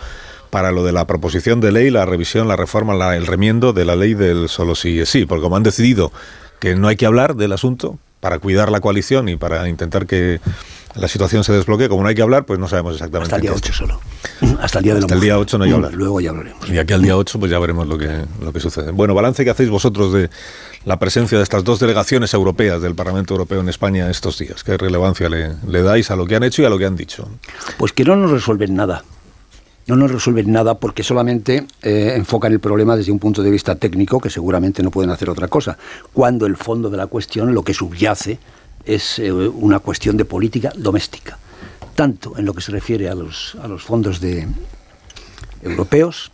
para lo de la proposición de ley, la revisión, la reforma, la- el remiendo de la ley del solo sí es sí, porque como han decidido que no hay que hablar del asunto para cuidar la coalición y para intentar que la situación se desbloquee, como no hay que hablar, pues no sabemos exactamente. Hasta el día qué 8 es. solo. Hasta el día de la Hasta el día 8 no hay que hablar. Luego ya hablaremos. Y aquí al día 8 pues ya veremos lo que, lo que sucede. Bueno, balance que hacéis vosotros de la presencia de estas dos delegaciones europeas del Parlamento Europeo en España estos días. ¿Qué relevancia le, le dais a lo que han hecho y a lo que han dicho? Pues que no nos resuelven nada. No nos resuelven nada porque solamente eh, enfocan el problema desde un punto de vista técnico, que seguramente no pueden hacer otra cosa, cuando el fondo de la cuestión, lo que subyace, es eh, una cuestión de política doméstica, tanto en lo que se refiere a los, a los fondos de, europeos,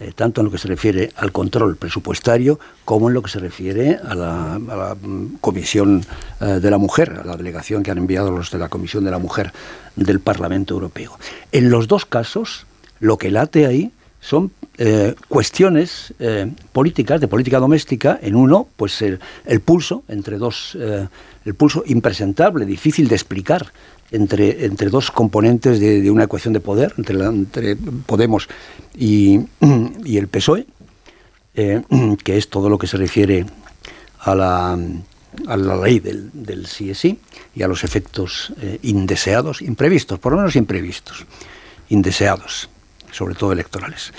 eh, tanto en lo que se refiere al control presupuestario como en lo que se refiere a la, a la, mm, Comisión eh, de la Mujer, a la delegación que han enviado los de la Comisión de la Mujer del Parlamento Europeo. En los dos casos, lo que late ahí son eh, cuestiones eh, políticas, de política doméstica, en uno, pues el, el pulso entre dos, eh, el pulso impresentable, difícil de explicar entre, entre dos componentes de, una ecuación de poder, entre, la- entre Podemos y, y el PSOE, que es todo lo que se refiere a la, a la ley del, del sí sí y a los efectos indeseados, imprevistos, por lo menos imprevistos, indeseados, sobre todo electorales.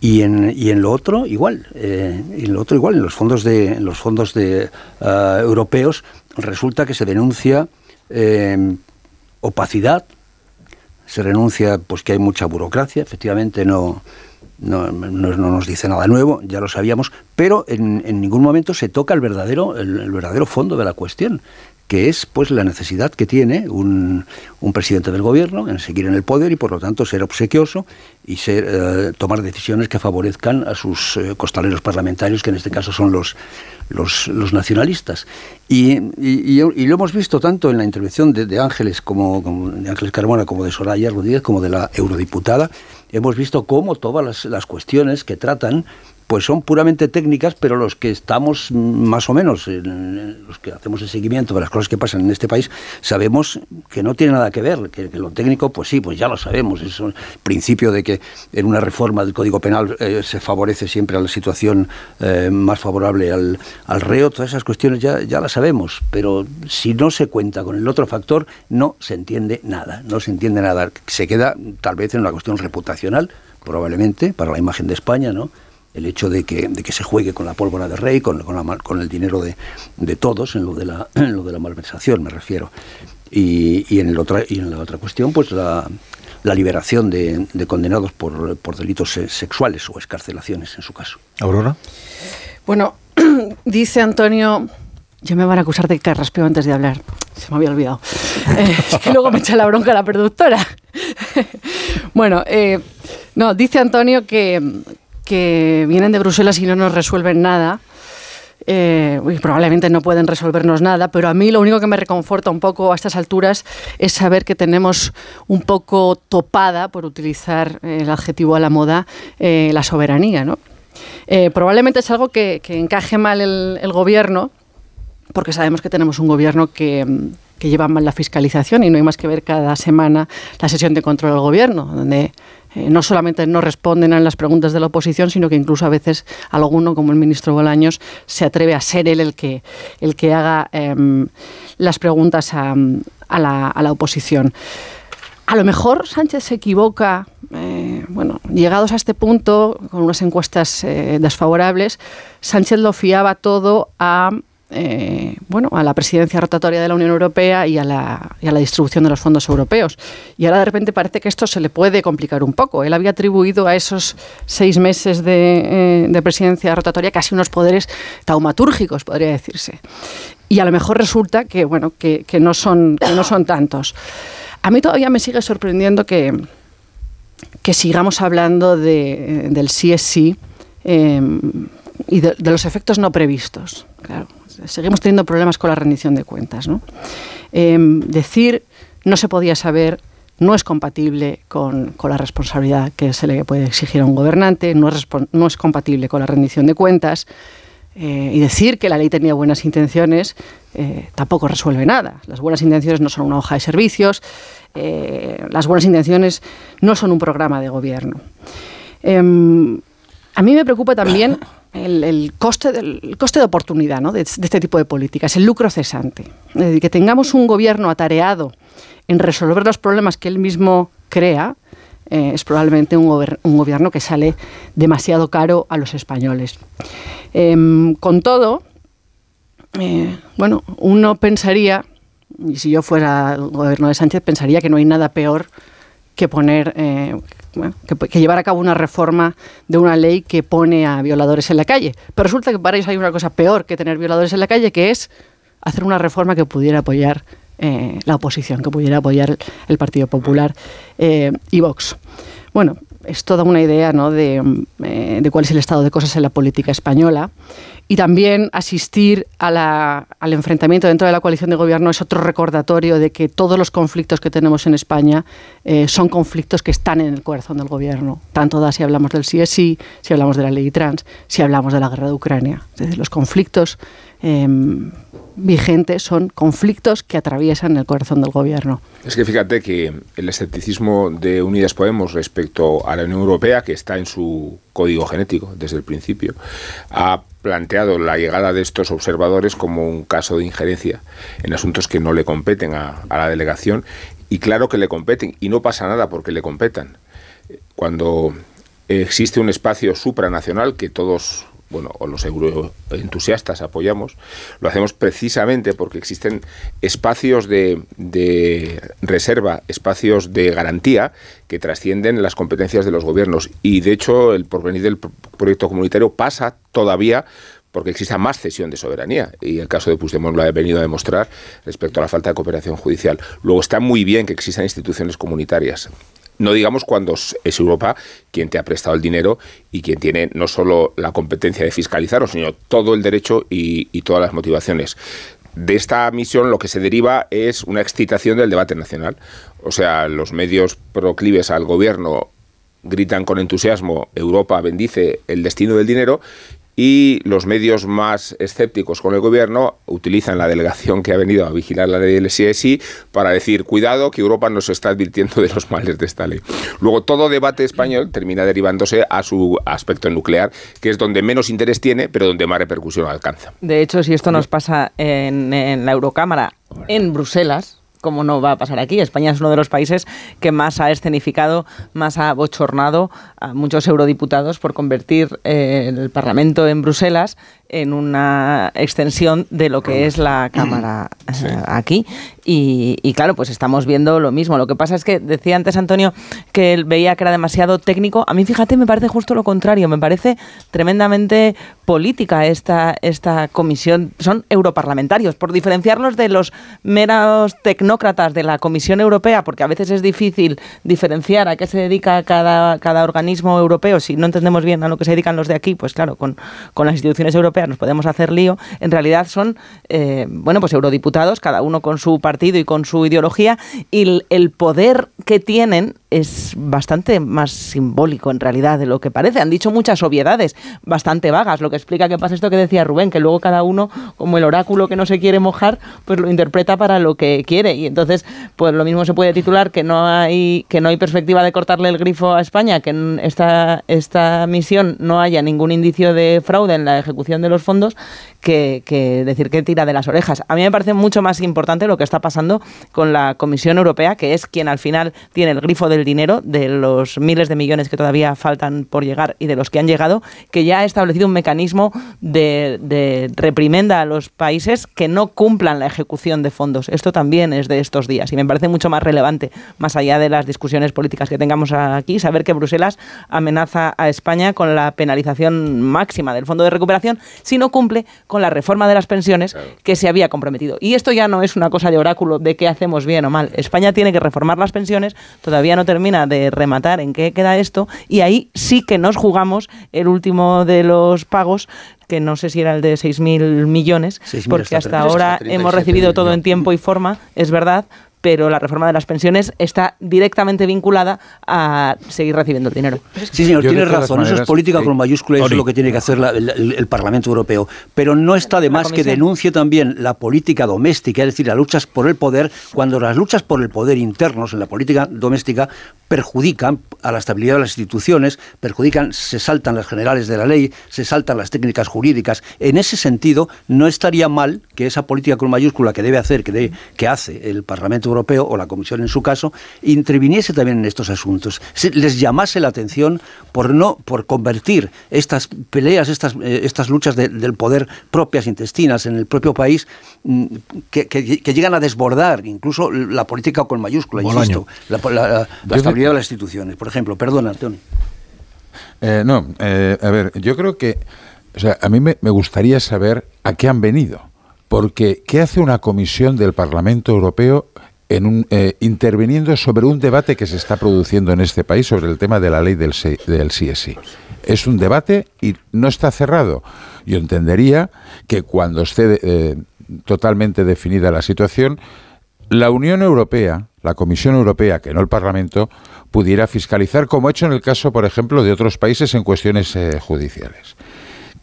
Y en, y en lo otro igual, eh, en lo otro igual, en los fondos de, en los fondos de, ah, europeos resulta que se denuncia eh, opacidad, se renuncia pues que hay mucha burocracia, efectivamente no, no, no- no nos dice nada nuevo, ya lo sabíamos, pero en, en ningún momento se toca el verdadero, el verdadero fondo de la cuestión, que es pues la necesidad que tiene un, un presidente del gobierno en seguir en el poder y por lo tanto ser obsequioso y ser, eh, tomar decisiones que favorezcan a sus eh, costaleros parlamentarios, que en este caso son los, los, nacionalistas. Y, y- lo hemos visto tanto en la intervención de, de Ángeles como, como de Ángeles Carmona como de Soraya Rodríguez como de la eurodiputada, hemos visto cómo todas las, las cuestiones que tratan pues son puramente técnicas, pero los que estamos más o menos, en- en- los que hacemos el seguimiento de las cosas que pasan en este país, sabemos que no tiene nada que ver, que, que lo técnico, pues sí, pues ya lo sabemos, es un principio de que en una reforma del Código Penal eh, se favorece siempre a la situación eh, más favorable al, al reo, todas esas cuestiones ya, ya las sabemos, pero si no se cuenta con el otro factor, no se entiende nada, no se entiende nada, se queda tal vez en una cuestión reputacional, probablemente, para la imagen de España, ¿no? El hecho de que, de que se juegue con la pólvora de rey, con, con, la mal- con el dinero de, de todos, en lo de, la, en lo de la malversación me refiero. Y, y en, el otra, y en la otra cuestión, pues la, la liberación de, de condenados por, por delitos sexuales o escarcelaciones, en su caso. ¿Aurora? Bueno, dice Antonio, ya me van a acusar de que carraspeo antes de hablar. Se me había olvidado. Eh, es que luego me echa la bronca la productora. bueno, eh, no, dice Antonio que, que vienen de Bruselas y no nos resuelven nada. Eh, uy, probablemente no pueden resolvernos nada, pero a mí lo único que me reconforta un poco a estas alturas es saber que tenemos un poco topada, por utilizar eh, el adjetivo a la moda, eh, la soberanía. ¿no? Eh, probablemente es algo que, que encaje mal el, el gobierno, porque sabemos que tenemos un gobierno que, que lleva mal la fiscalización y no hay más que ver cada semana la sesión de control del gobierno, donde eh, no solamente no responden a las preguntas de la oposición, sino que incluso a veces alguno, como el ministro Bolaños, se atreve a ser él el que, el que haga em, las preguntas a, la, a la oposición. A lo mejor Sánchez se equivoca, eh, bueno, llegados a este punto, con unas encuestas eh, desfavorables, Sánchez lo fiaba todo a, eh, bueno, a la presidencia rotatoria de la Unión Europea y a, la, a la distribución de los fondos europeos. Y ahora de repente parece que esto se le puede complicar un poco. Él había atribuido a esos seis meses de, eh, de presidencia rotatoria casi unos poderes taumatúrgicos, podría decirse. Y a lo mejor resulta que, bueno, que, no, son, no son tantos. A mí todavía me sigue sorprendiendo que, que sigamos hablando de, eh, del sí es sí eh, y de los efectos no previstos. Claro, seguimos teniendo problemas con la rendición de cuentas. ¿no? Eh, decir no se podía saber no es compatible con, con la responsabilidad que se le puede exigir a un gobernante, no es, no es compatible con la rendición de cuentas. eh, y decir que la ley tenía buenas intenciones eh, tampoco resuelve nada. Las buenas intenciones no son una hoja de servicios, eh, las buenas intenciones no son un programa de gobierno. Em, a mí me preocupa también el, coste, del, coste de oportunidad de, este tipo de políticas, el lucro cesante. Es decir, que tengamos un gobierno atareado en resolver los problemas que él mismo crea, eh, es probablemente un, gobierno que sale demasiado caro a los españoles. Em, con todo, eh, bueno, uno pensaría, y si yo fuera el gobierno de Sánchez, pensaría que no hay nada peor que poner, eh, que, llevar a cabo una reforma de una ley que pone a violadores en la calle. Pero resulta que para ellos hay una cosa peor que tener violadores en la calle, que es hacer una reforma que pudiera apoyar eh, la oposición, que pudiera apoyar el Partido Popular eh, y Vox. Bueno, es toda una idea ¿no? de, de, cuál es el estado de cosas en la política española y también asistir al enfrentamiento dentro de la coalición de gobierno es otro recordatorio de que todos los conflictos que tenemos en España eh, son conflictos que están en el corazón del gobierno. Tanto da si hablamos del CSI, si hablamos de la ley trans, si hablamos de la guerra de Ucrania. Es los conflictos em, vigentes son conflictos que atraviesan el corazón del gobierno. Es que fíjate que el escepticismo de Unidas Podemos respecto a la Unión Europea, que está en su código genético desde el principio, ha planteado la llegada de estos observadores como un caso de injerencia en asuntos que no le competen a, la delegación y claro que le competen y no pasa nada porque le competan. Cuando existe un espacio supranacional que todos bueno, o los euroentusiastas apoyamos, lo hacemos precisamente porque existen espacios de, reserva, espacios de garantía que trascienden las competencias de los gobiernos. Y de hecho, el porvenir del proyecto comunitario pasa todavía porque exista más cesión de soberanía. Y el caso de Puigdemont lo ha venido a demostrar respecto a la falta de cooperación judicial. Luego está muy bien que existan instituciones comunitarias. No digamos cuando es Europa quien te ha prestado el dinero y quien tiene no solo la competencia de fiscalizarlo, sino todo el derecho y, y todas las motivaciones. De esta misión lo que se deriva es una excitación del debate nacional. O sea, los medios proclives al gobierno gritan con entusiasmo Europa bendice el destino del dinero y los medios más escépticos con el gobierno utilizan la delegación que ha venido a vigilar la ley del CSI para decir, cuidado, que Europa nos está advirtiendo de los males de esta ley. Luego, todo debate español termina derivándose a su aspecto nuclear, que es donde menos interés tiene, pero donde más repercusión alcanza. De hecho, si esto nos pasa en, en la Eurocámara, en Bruselas, como no va a pasar aquí. España es uno de los países que más ha escenificado, más ha bochornado a muchos eurodiputados por convertir eh, el Parlamento en Bruselas en una extensión de lo que es la Cámara eh, aquí. Y, claro, pues estamos viendo lo mismo. Lo que pasa es que decía antes Antonio que él veía que era demasiado técnico. A mí, fíjate, me parece justo lo contrario. Me parece tremendamente política esta, esta comisión. Son europarlamentarios, por diferenciarlos de los meros tecnócratas de la Comisión Europea, porque a veces es difícil diferenciar a qué se dedica cada, cada organismo europeo. Si no entendemos bien a lo que se dedican los de aquí, pues claro, con, con las instituciones europeas nos podemos hacer lío. En realidad son, eh, bueno, pues eurodiputados, cada uno con su partido y con su ideología y el, poder que tienen es bastante más simbólico en realidad de lo que parece. Han dicho muchas obviedades bastante vagas, lo que explica que pasa esto que decía Rubén, que luego cada uno, como el oráculo que no se quiere mojar, pues lo interpreta para lo que quiere. Y entonces, pues lo mismo se puede titular que no hay, que no hay perspectiva de cortarle el grifo a España, que en esta, esta misión no haya ningún indicio de fraude en la ejecución de los fondos, que, que decir que tira de las orejas. A mí me parece mucho más importante lo que está pasando con la Comisión Europea, que es quien al final tiene el grifo del dinero, de los miles de millones que todavía faltan por llegar y de los que han llegado, que ya ha establecido un mecanismo de, de reprimenda a los países que no cumplan la ejecución de fondos. Esto también es de estos días y me parece mucho más relevante, más allá de las discusiones políticas que tengamos aquí, saber que Bruselas amenaza a España con la penalización máxima del Fondo de Recuperación si no cumple con la reforma de las pensiones que se había comprometido. Y esto ya no es una cosa de oráculo de qué hacemos bien o mal. España tiene que reformar las pensiones, todavía no termina de rematar en qué queda esto, y ahí sí que nos jugamos el último de los pagos que no sé si era el de 6.000 millones, porque hasta, ahora hemos recibido todo en tiempo y forma, es verdad, pero la reforma de las pensiones está directamente vinculada a seguir recibiendo el dinero. Sí, señor, tiene razón. Eso es política con mayúscula, eso es lo que tiene que hacer la, el, el, Parlamento Europeo. Pero no está de más que denuncie también la política doméstica, es decir, las luchas por el poder, cuando las luchas por el poder internos en la política doméstica perjudican a la estabilidad de las instituciones, perjudican, se saltan las generales de la ley, se saltan las técnicas jurídicas. En ese sentido, no estaría mal que esa política con mayúscula que debe hacer, que, debe, que hace el Parlamento Europeo o la Comisión en su caso, interviniese también en estos asuntos, les llamase la atención por no por convertir estas peleas, estas, eh, estas luchas de, del poder propias intestinas en el propio país mm, que, que, que, llegan a desbordar incluso la política con mayúscula, insisto, la, la, la estabilidad de las instituciones. Por ejemplo, perdona, Tony. Eh, no, eh, a ver, yo creo que, o sea, a mí me, me gustaría saber a qué han venido, porque ¿qué hace una comisión del Parlamento Europeo en un, eh, interviniendo sobre un debate que se está produciendo en este país sobre el tema de la ley del, del CSI. Es un debate y no está cerrado. Yo entendería que cuando esté eh, totalmente definida la situación, la Unión Europea, la Comisión Europea, que no el Parlamento, pudiera fiscalizar, como ha hecho en el caso, por ejemplo, de otros países en cuestiones eh, judiciales.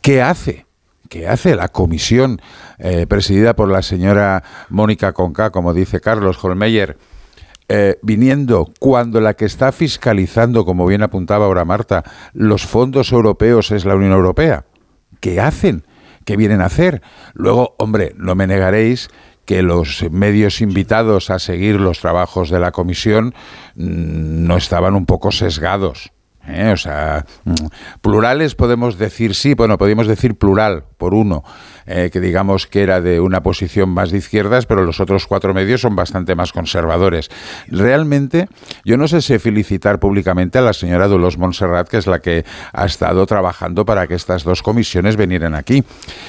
¿Qué hace? ¿Qué hace la comisión eh, presidida por la señora Mónica Conca, como dice Carlos Holmeyer, eh, viniendo cuando la que está fiscalizando, como bien apuntaba ahora Marta, los fondos europeos es la Unión Europea? ¿Qué hacen? ¿Qué vienen a hacer? Luego, hombre, no me negaréis que los medios invitados a seguir los trabajos de la comisión mmm, no estaban un poco sesgados. ¿Eh? O sea, plurales podemos decir sí, bueno, podemos decir plural por uno, eh, que digamos que era de una posición más de izquierdas, pero los otros cuatro medios son bastante más conservadores. Realmente, yo no sé si felicitar públicamente a la señora Dolores Montserrat, que es la que ha estado trabajando para que estas dos comisiones vinieran aquí.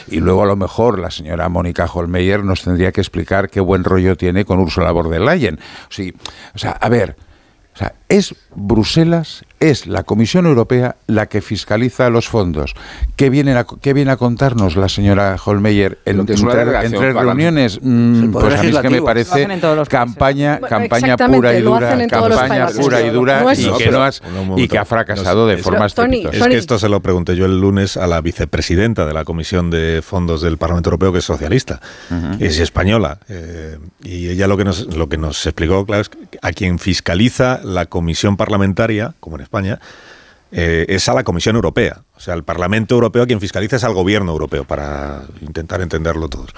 Y luego, a lo mejor, la señora Mónica Holmeyer nos tendría que explicar qué buen rollo tiene con Ursula von der Leyen. Sí, o sea, a ver, o sea, es Bruselas, es la Comisión Europea la que fiscaliza los fondos. ¿Qué viene a, qué viene a contarnos la señora Holmeyer en, entre, entre reuniones? Mm, pues a mí es que me parece campaña, campaña pura y dura, campaña pura y dura no y, que no has, y que ha fracasado de forma estrepitosa. Es que esto se lo pregunté yo el lunes a la vicepresidenta de la Comisión de Fondos del Parlamento Europeo, que es socialista, uh -huh. es española. Eh, y ella lo que, nos, lo que nos explicó, claro, es que a quien fiscaliza la Comisión Parlamentaria, como en España, eh, es a la Comisión Europea. O sea, el Parlamento Europeo quien fiscaliza es al Gobierno Europeo, para intentar entenderlo todos.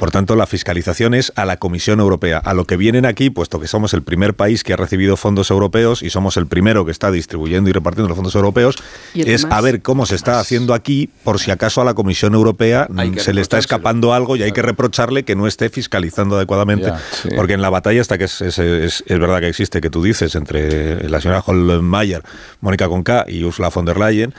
Por tanto, la fiscalización es a la Comisión Europea. A lo que vienen aquí, puesto que somos el primer país que ha recibido fondos europeos y somos el primero que está distribuyendo y repartiendo los fondos europeos, es a ver cómo se está haciendo aquí, por si acaso a la Comisión Europea se le está escapando algo y hay que reprocharle que no esté fiscalizando adecuadamente. Ya, sí. Porque en la batalla hasta que es, es, es, es, verdad que existe, que tú dices, entre la señora Holmeyer, Mónica Conca y Ursula von der Leyen,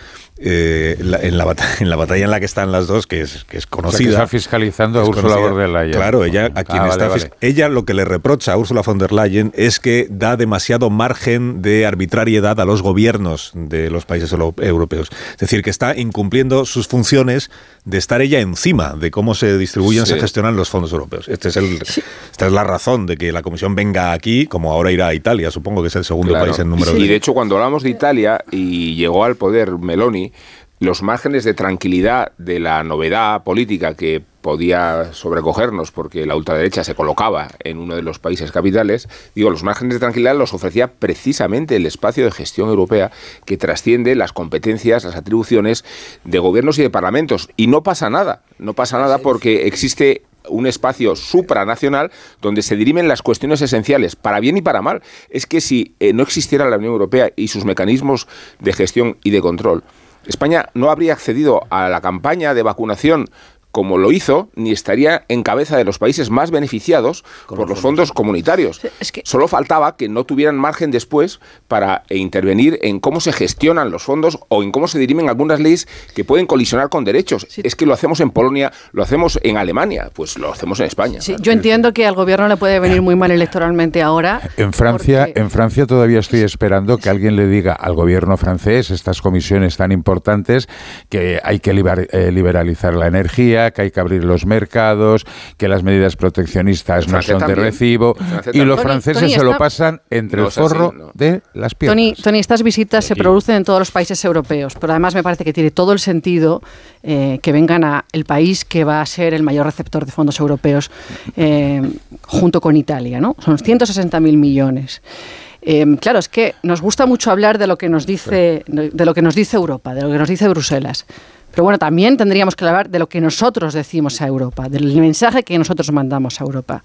eh, la, en, la batalla, en la batalla en la que están las dos, que es, que es conocida. O sea, que está fiscalizando a Ursula von der Leyen. Claro, ella a quien ah, está vale, vale. ella lo que le reprocha a Ursula von der Leyen es que da demasiado margen de arbitrariedad a los gobiernos de los países europeos. Es decir, que está incumpliendo sus funciones de estar ella encima de cómo se distribuyen, sí. se gestionan los fondos europeos. Este es el, sí. Esta es la razón de que la Comisión venga aquí, como ahora irá a Italia, supongo que es el segundo claro. país en número Y de hecho, cuando hablamos de Italia y llegó al poder Meloni, los márgenes de tranquilidad de la novedad política que podía sobrecogernos porque la ultraderecha se colocaba en uno de los países capitales, digo, los márgenes de tranquilidad los ofrecía precisamente el espacio de gestión europea que trasciende las competencias, las atribuciones de gobiernos y de parlamentos. Y no pasa nada, no pasa nada porque existe un espacio supranacional donde se dirimen las cuestiones esenciales, para bien y para mal. Es que si eh, no existiera la Unión Europea y sus mecanismos de gestión y de control, España no habría accedido a la campaña de vacunación como lo hizo, ni estaría en cabeza de los países más beneficiados Con por los fondos, fondos comunitarios. Es que... Solo faltaba que no tuvieran margen después para intervenir en cómo se gestionan los fondos o en cómo se dirimen algunas leyes que pueden colisionar con derechos. Sí. Es que lo hacemos en Polonia, lo hacemos en Alemania, pues lo hacemos en España. Sí, yo entiendo que al gobierno le puede venir muy mal electoralmente ahora. En Francia, porque... en Francia todavía estoy esperando que alguien le diga al gobierno francés estas comisiones tan importantes que hay que eh, liberalizar la energía Que hay que abrir los mercados, que las medidas proteccionistas no son de recibo, Francia y los Tony, franceses Tony, se lo pasan entre No el así, forro no. de las piernas. Tony, Tony, estas visitas se producen en todos los países europeos, pero además me parece que tiene todo el sentido eh, que vengan a el país que va a ser el mayor receptor de fondos europeos eh, junto con Italia, ¿no? Son 160.000 millones. Eh, claro, es que nos gusta mucho hablar de lo que nos dice de lo que nos dice Europa, de lo que nos dice Bruselas. Pero bueno, también tendríamos que hablar de lo que nosotros decimos a Europa, del mensaje que nosotros mandamos a Europa.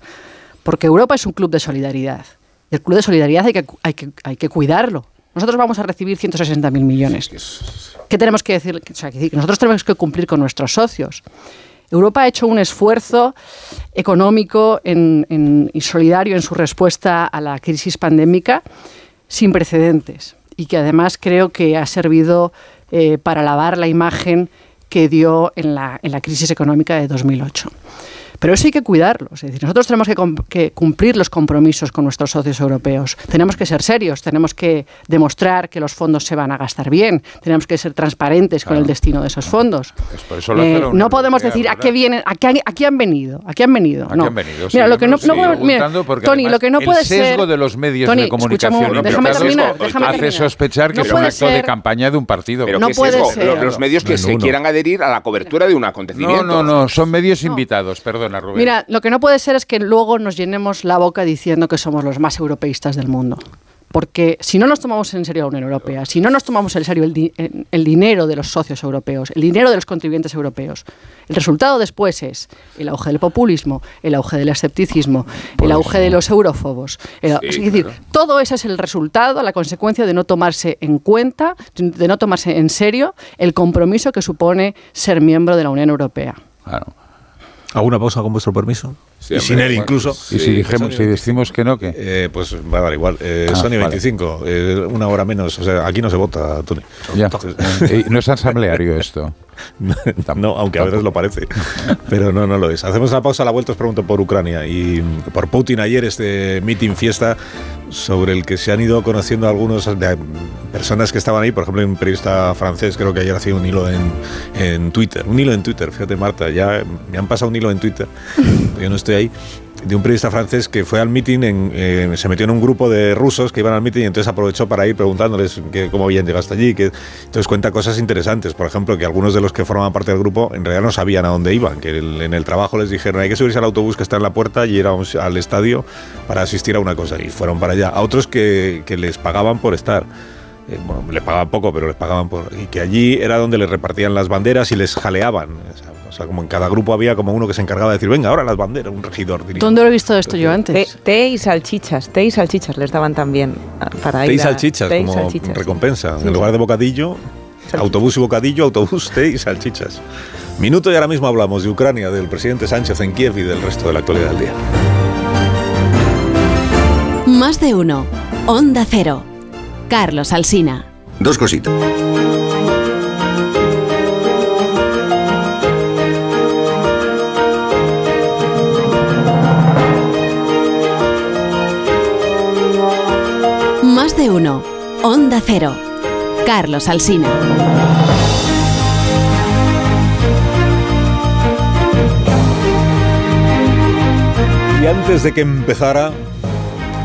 Porque Europa es un club de solidaridad. Y el club de solidaridad hay que, hay que, hay que cuidarlo. Nosotros vamos a recibir 160.000 millones. ¿Qué tenemos que decir? O sea, que nosotros tenemos que cumplir con nuestros socios. Europa ha hecho un esfuerzo económico en- en- y solidario en su respuesta a la crisis pandémica sin precedentes y que además creo que ha servido eh, para lavar la imagen que dio en la, en la crisis económica de 2008. Pero eso hay que cuidarlo. Es decir, nosotros tenemos que, cumplir los compromisos con nuestros socios europeos. Tenemos que ser serios, tenemos que demostrar que los fondos se van a gastar bien, tenemos que ser transparentes con el destino de esos fondos. por eso lo hace Eh, no podemos decir a qué vienen, a qué, han- a qué han venido, a qué han venido. ¿A qué no. han venido? Mira, Sí, lo que no, sí, no puedo- mira, Tony, lo que no puede el sesgo ser de los medios Tony, de comunicación déjame terminar, déjame hace terminar. sospechar que No es un acto de ser- campaña de un partido. Pero No ¿qué es puede ser. Los, medios que se quieran adherir a la cobertura de un acontecimiento. No, no, no, son medios invitados, perdona Rubén. Mira, lo que no puede ser es que luego nos llenemos la boca diciendo que somos los más europeístas del mundo. Porque si no nos tomamos en serio la Unión Europea, si no nos tomamos en serio el, di- el dinero de los socios europeos, el dinero de los contribuyentes europeos, el resultado después es el auge del populismo, el auge del escepticismo, el auge de los eurófobos. Sí, es decir, claro. todo eso es el resultado, la consecuencia de no tomarse en cuenta, de no tomarse en serio el compromiso que supone ser miembro de la Unión Europea. Claro. ¿Hago una pausa con vuestro permiso? Sí, y sin él incluso. y si dijemos- si decimos que no, ¿qué? Eh, pues va a dar igual. Eh, Ah, Sony vale. 25, eh, una hora menos. O sea, aquí no se vota, Tony. Ya. Eh, no es asambleario esto. no, aunque a veces lo parece. Pero no, no lo es. Hacemos una pausa, a la vuelta os pregunto por Ucrania y por Putin ayer, este meeting fiesta sobre el que se han ido conociendo algunos de, personas que estaban ahí. Por ejemplo, un periodista francés, creo que ayer hacía un hilo en, en Twitter. Un hilo en Twitter, fíjate Marta, ya me han pasado un hilo en Twitter. Yo no estoy ahí de un periodista francés que fue al meeting, en, eh, se metió en un grupo de rusos que iban al meeting y entonces aprovechó para ir preguntándoles cómo habían llegado hasta allí. Que, entonces cuenta cosas interesantes. Por ejemplo, que algunos de los que formaban parte del grupo en realidad no sabían a dónde iban, que en el trabajo les dijeron hay que subirse al autobús que está en la puerta y ir al estadio para asistir a una cosa. Y fueron para allá. A otros que les pagaban por estar. Eh, bueno, les pagaban poco, pero les pagaban por... Y que allí era donde les repartían las banderas y les jaleaban. O sea, o sea, como en cada grupo había como uno que se encargaba de decir, venga, ahora las banderas, un regidor. diría. ¿Dónde lo he visto esto yo antes? té y salchichas, té y salchichas les daban también ah, para Té ir y a- salchichas y como salchichas, recompensa. Sí, en sí. lugar de bocadillo, autobús y bocadillo, autobús, té y salchichas. Minuto y ahora mismo hablamos de Ucrania, del presidente Sánchez en Kiev y del resto de la actualidad del día. Más de uno. Onda Cero. Carlos Alsina. Dos cositas. Más de uno. Onda Cero. Carlos Alsina. Y antes de que empezara,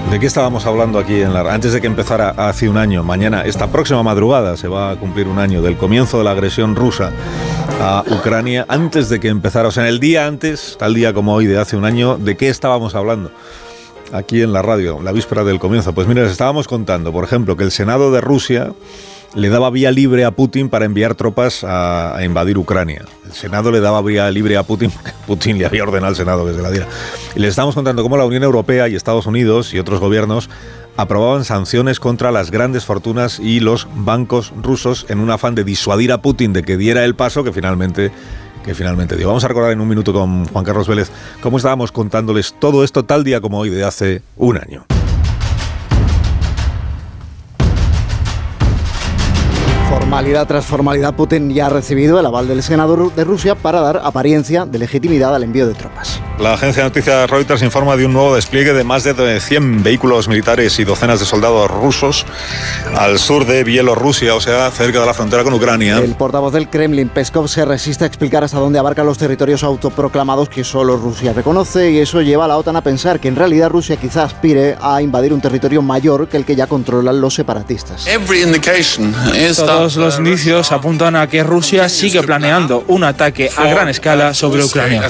¿de qué estábamos hablando aquí en la Antes de que empezara hace un año, mañana, esta próxima madrugada se va a cumplir un año del comienzo de la agresión rusa a Ucrania. Antes de que empezara, o sea, en el día antes, tal día como hoy de hace un año, ¿de qué estábamos hablando? Aquí en la radio, la víspera del comienzo. Pues mira, les estábamos contando, por ejemplo, que el Senado de Rusia le daba vía libre a Putin para enviar tropas a, invadir Ucrania. El Senado le daba vía libre a Putin, Putin le había ordenado al Senado que se la diera. Y les estamos contando cómo la Unión Europea y Estados Unidos y otros gobiernos aprobaban sanciones contra las grandes fortunas y los bancos rusos en un afán de disuadir a Putin de que diera el paso que finalmente que finalmente dio. Vamos a recordar en un minuto con Juan Carlos Vélez cómo estábamos contándoles todo esto tal día como hoy de hace un for Formalidad tras formalidad, Putin ya ha recibido el aval del senador de Rusia para dar apariencia de legitimidad al envío de tropas. La agencia de noticias Reuters informa de un nuevo despliegue de más de 100 vehículos militares y docenas de soldados rusos al sur de Bielorrusia, o sea, cerca de la frontera con Ucrania. El portavoz del Kremlin, Peskov, se resiste a explicar hasta dónde abarcan los territorios autoproclamados que solo Rusia reconoce y eso lleva a la OTAN a pensar que en realidad Rusia quizá aspire a invadir un territorio mayor que el que ya controlan los separatistas. Todos los indicios apuntan a que Rusia sigue planeando un ataque a gran escala sobre Ucrania.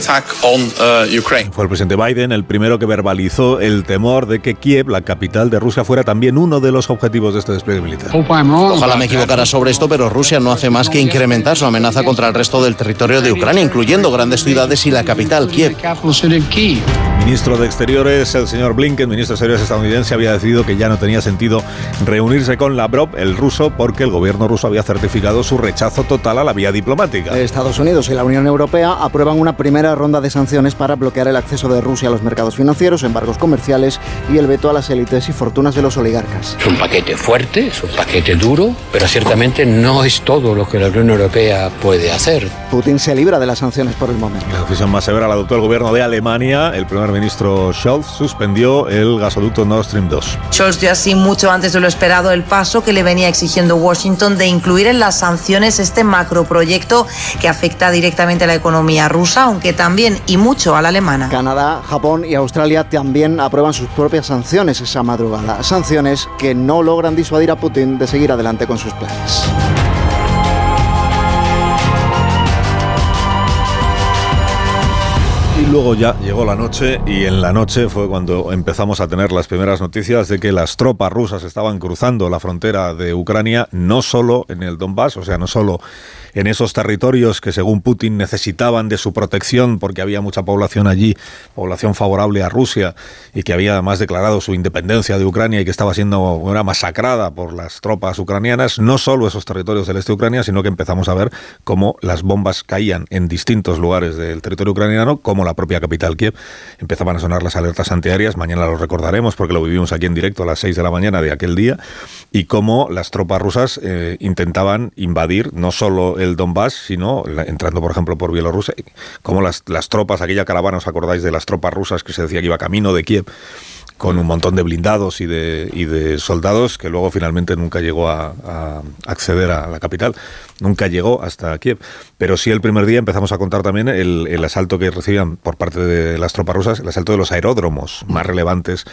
Fue el presidente Biden el primero que verbalizó el temor de que Kiev, la capital de Rusia, fuera también uno de los objetivos de este despliegue militar. Ojalá me equivocara sobre esto, pero Rusia no hace más que incrementar su amenaza contra el resto del territorio de Ucrania, incluyendo grandes ciudades y la capital, Kiev. Ministro de Exteriores, el señor Blinken, ministro de Exteriores estadounidense, había decidido que ya no tenía sentido reunirse con Lavrov, el ruso, porque el gobierno ruso había certificado su rechazo total a la vía diplomática. Estados Unidos y la Unión Europea aprueban una primera ronda de sanciones para bloquear el acceso de Rusia a los mercados financieros, embargos comerciales y el veto a las élites y fortunas de los oligarcas. Es un paquete fuerte, es un paquete duro, pero ciertamente no es todo lo que la Unión Europea puede hacer. Putin se libra de las sanciones por el momento. La decisión más severa la adoptó el gobierno de Alemania. El primer ministro Scholz suspendió el gasoducto Nord Stream 2. Scholz dio así mucho antes de lo esperado el paso que le venía exigiendo Washington de incluir en las sanciones este macroproyecto que afecta directamente a la economía rusa, aunque también y mucho a la alemana. Canadá, Japón y Australia también aprueban sus propias sanciones esa madrugada. Sanciones que no logran disuadir a Putin de seguir adelante con sus planes. Luego ya llegó la noche y en la noche fue cuando empezamos a tener las primeras noticias de que las tropas rusas estaban cruzando la frontera de Ucrania, no solo en el Donbass, o sea, no solo en esos territorios que según Putin necesitaban de su protección porque había mucha población allí, población favorable a Rusia y que había además declarado su independencia de Ucrania y que estaba siendo era masacrada por las tropas ucranianas, no solo esos territorios del este de Ucrania, sino que empezamos a ver cómo las bombas caían en distintos lugares del territorio ucraniano, como la propia capital Kiev. Empezaban a sonar las alertas antiaéreas, mañana lo recordaremos porque lo vivimos aquí en directo a las 6 de la mañana de aquel día, y cómo las tropas rusas eh, intentaban invadir no solo el Donbass, sino entrando, por ejemplo, por Bielorrusia, como las, las tropas, aquella caravana, ¿os acordáis de las tropas rusas que se decía que iba camino de Kiev? Con un montón de blindados y de, y de soldados que luego finalmente nunca llegó a, acceder a la capital, nunca llegó hasta Kiev. Pero sí el primer día empezamos a contar también el, el asalto que recibían por parte de las tropas rusas, el asalto de los aeródromos más relevantes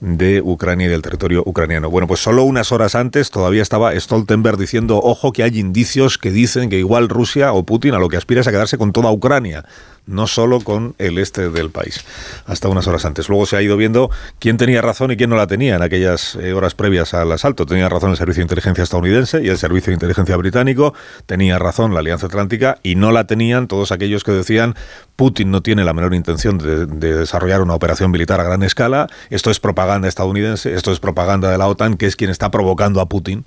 de Ucrania y del territorio ucraniano. Bueno, pues solo unas horas antes todavía estaba Stoltenberg diciendo, ojo, que hay indicios que dicen que igual Rusia o Putin a lo que aspira es a quedarse con toda Ucrania no solo con el este del país, hasta unas horas antes. Luego se ha ido viendo quién tenía razón y quién no la tenía en aquellas eh, horas previas al asalto. Tenía razón el Servicio de Inteligencia estadounidense y el Servicio de Inteligencia británico, tenía razón la Alianza Atlántica y no la tenían todos aquellos que decían Putin no tiene la menor intención de, de desarrollar una operación militar a gran escala, esto es propaganda estadounidense, esto es propaganda de la OTAN, que es quien está provocando a Putin,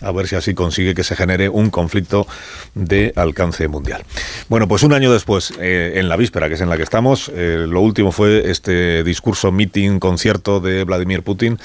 a ver si así consigue que se genere un conflicto de alcance mundial. Bueno, pues un año después, eh, en la víspera, que es en la que estamos, eh, lo último fue este discurso, meeting, concierto de Vladimir Putin.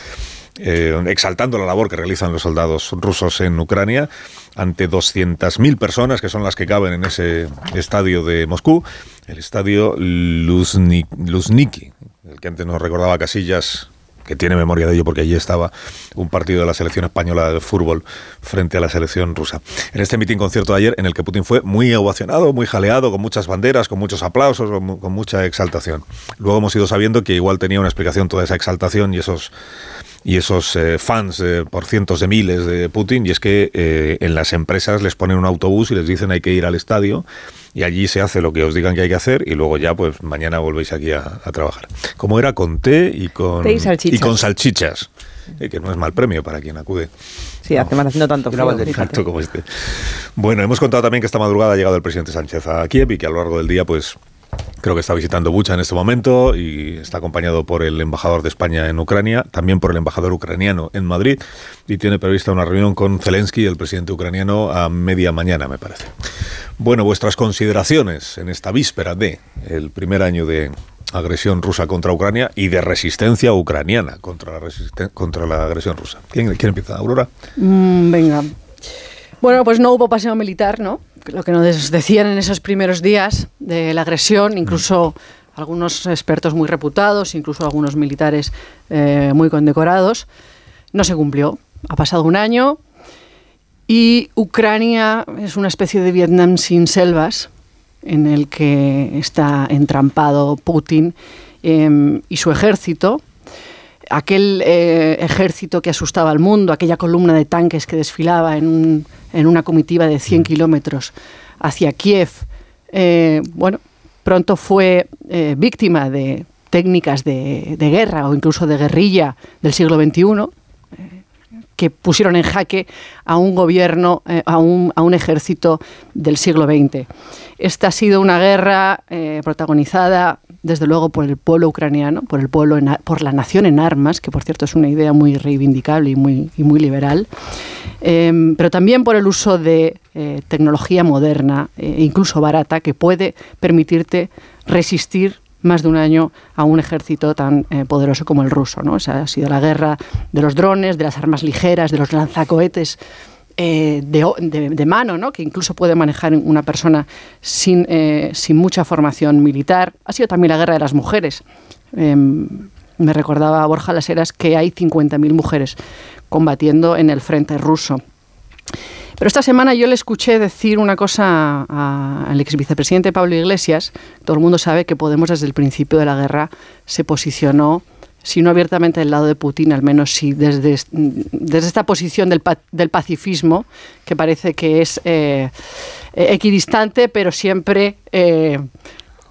Eh, exaltando la labor que realizan los soldados rusos en Ucrania ante 200.000 personas que son las que caben en ese estadio de Moscú, el estadio Luzhniki, Luzniki, el que antes nos recordaba Casillas que tiene memoria de ello porque allí estaba un partido de la selección española de fútbol frente a la selección rusa. En este mitin concierto de ayer, en el que Putin fue muy ovacionado, muy jaleado, con muchas banderas, con muchos aplausos, con, mucha exaltación. Luego hemos ido sabiendo que igual tenía una explicación toda esa exaltación y esos y esos eh, fans eh, por cientos de miles de Putin, y es que eh, en las empresas les ponen un autobús y les dicen hay que ir al estadio y allí se hace lo que os digan que hay que hacer y luego ya pues mañana volvéis aquí a, a trabajar. Como era con té y con, Té y salchichas. con salchichas, eh, que no es mal premio para quien acude. Sí, además haciendo tanto frío. como este. Bueno, hemos contado también que esta madrugada ha llegado el presidente Sánchez a Kiev y que a lo largo del día pues Creo que está visitando Bucha en este momento y está acompañado por el embajador de España en Ucrania, también por el embajador ucraniano en Madrid y tiene prevista una reunión con Zelensky, el presidente ucraniano, a media mañana, me parece. Bueno, vuestras consideraciones en esta víspera de el primer año de agresión rusa contra Ucrania y de resistencia ucraniana contra la, resisten- contra la agresión rusa. ¿Quién, quién empieza? ¿Aurora? Mm, venga. Bueno, pues no hubo paseo militar, ¿no? Lo que nos decían en esos primeros días de la agresión, incluso algunos expertos muy reputados, incluso algunos militares eh, muy condecorados, no se cumplió. Ha pasado un año y Ucrania es una especie de Vietnam sin selvas en el que está entrampado Putin em, y su ejército. Aquel eh, ejército que asustaba al mundo, aquella columna de tanques que desfilaba en, una comitiva de 100 kilómetros hacia Kiev, eh, bueno, pronto fue eh, víctima de técnicas de, guerra o incluso de guerrilla del siglo XXI, que pusieron en jaque a un gobierno, eh, a, un, a, un, ejército del siglo XX. Esta ha sido una guerra protagonizada, desde luego, por el pueblo ucraniano, por el pueblo, por la nación en armas, que por cierto es una idea muy reivindicable y muy, y muy liberal, em, pero también por el uso de tecnología moderna, incluso barata, que puede permitirte resistir más de un año a un ejército tan eh, poderoso como el ruso. ¿no? ha sido la guerra de los drones, de las armas ligeras, de los lanzacohetes eh, de, mano, ¿no? que incluso puede manejar una persona sin, eh, sin mucha formación militar. Ha sido también la guerra de las mujeres. Em, me recordaba Borja Las Heras que hay 50.000 mujeres combatiendo en el frente ruso. Pero esta semana yo le escuché decir una cosa al ex vicepresidente Pablo Iglesias. Todo el mundo sabe que Podemos desde el principio de la guerra se posicionó si no abiertamente del lado de Putin, al menos sí desde, esta posición del, pacifismo, que parece que es eh, equidistante, pero siempre eh,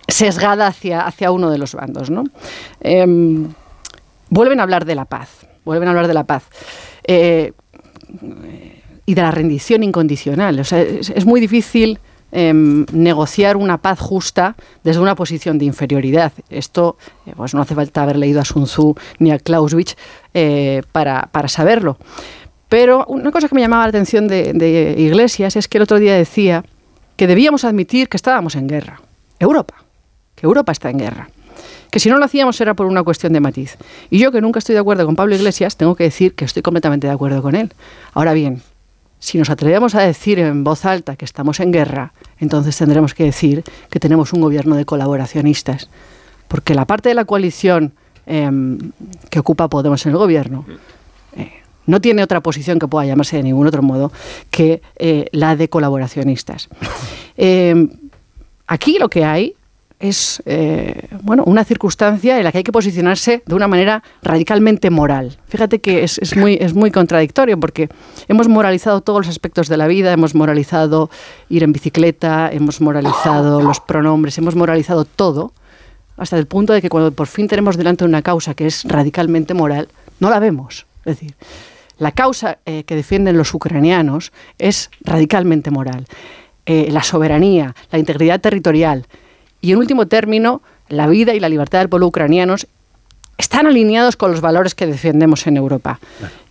sesgada hacia, uno de los bandos. ¿no? Em, vuelven a hablar de la paz, vuelven a hablar de la paz. Eh, y de la rendición incondicional. O sea, es, muy difícil em, negociar una paz justa desde una posición de inferioridad. Esto, eh, pues no hace falta haber leído a Sun Tzu ni a Clausewitz eh, para, saberlo. Pero una cosa que me llamaba la atención de, de Iglesias es que el otro día decía que debíamos admitir que estábamos en guerra. Europa, que Europa está en guerra que si no lo hacíamos era por una cuestión de matiz. Y yo, que nunca estoy de acuerdo con Pablo Iglesias, tengo que decir que estoy completamente de acuerdo con él. Ahora bien, si nos atrevemos a decir en voz alta que estamos en guerra, entonces tendremos que decir que tenemos un gobierno de colaboracionistas. Porque la parte de la coalición em, que ocupa Podemos en el gobierno eh, no tiene otra posición que pueda llamarse de ningún otro modo que eh, la de colaboracionistas. Em, aquí lo que hay es eh, bueno, una circunstancia en la que hay que posicionarse de una manera radicalmente moral. Fíjate que es, muy, es muy contradictorio porque hemos moralizado todos los aspectos de la vida, hemos moralizado ir en bicicleta, hemos moralizado los pronombres, hemos moralizado todo, hasta el punto de que cuando por fin tenemos delante una causa que es radicalmente moral, no la vemos. Es decir, la causa eh, que defienden los ucranianos es radicalmente moral. Eh, la soberanía, la integridad territorial, y en último término, la vida y la libertad del pueblo ucranianos están alineados con los valores que defendemos en Europa.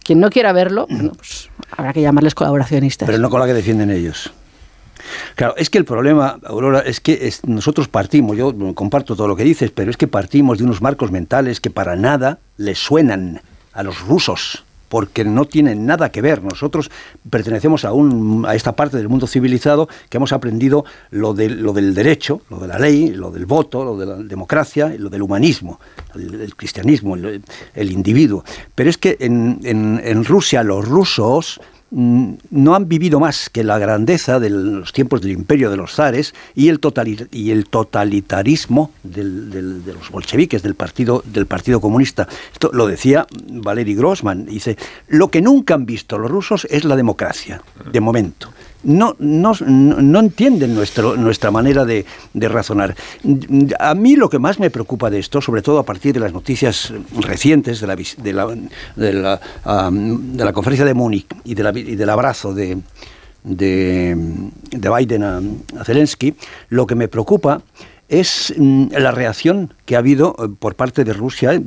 Quien no quiera verlo, pues habrá que llamarles colaboracionistas. Pero no con la que defienden ellos. Claro, es que el problema, Aurora, es que nosotros partimos, yo comparto todo lo que dices, pero es que partimos de unos marcos mentales que para nada les suenan a los rusos porque no tienen nada que ver. Nosotros pertenecemos a, un, a esta parte del mundo civilizado que hemos aprendido lo, de, lo del derecho, lo de la ley, lo del voto, lo de la democracia, lo del humanismo, el, cristianismo, el, individuo. Pero es que en, en, Rusia los rusos no han vivido más que la grandeza de los tiempos del imperio de los zares y el, totalitarismo de los bolcheviques, del partido, del partido Comunista. Esto lo decía Valery Grossman. Dice, lo que nunca han visto los rusos es la democracia, de momento no, no, no entienden nuestro, nuestra manera de, razonar. A mí lo que más me preocupa de esto, sobre todo a partir de las noticias recientes de la, de la, de la, de la conferencia de Múnich y, de la, y del abrazo de, de, Biden a, Zelensky, lo que me preocupa es mm, la reacción que ha habido eh, por parte de Rusia, eh,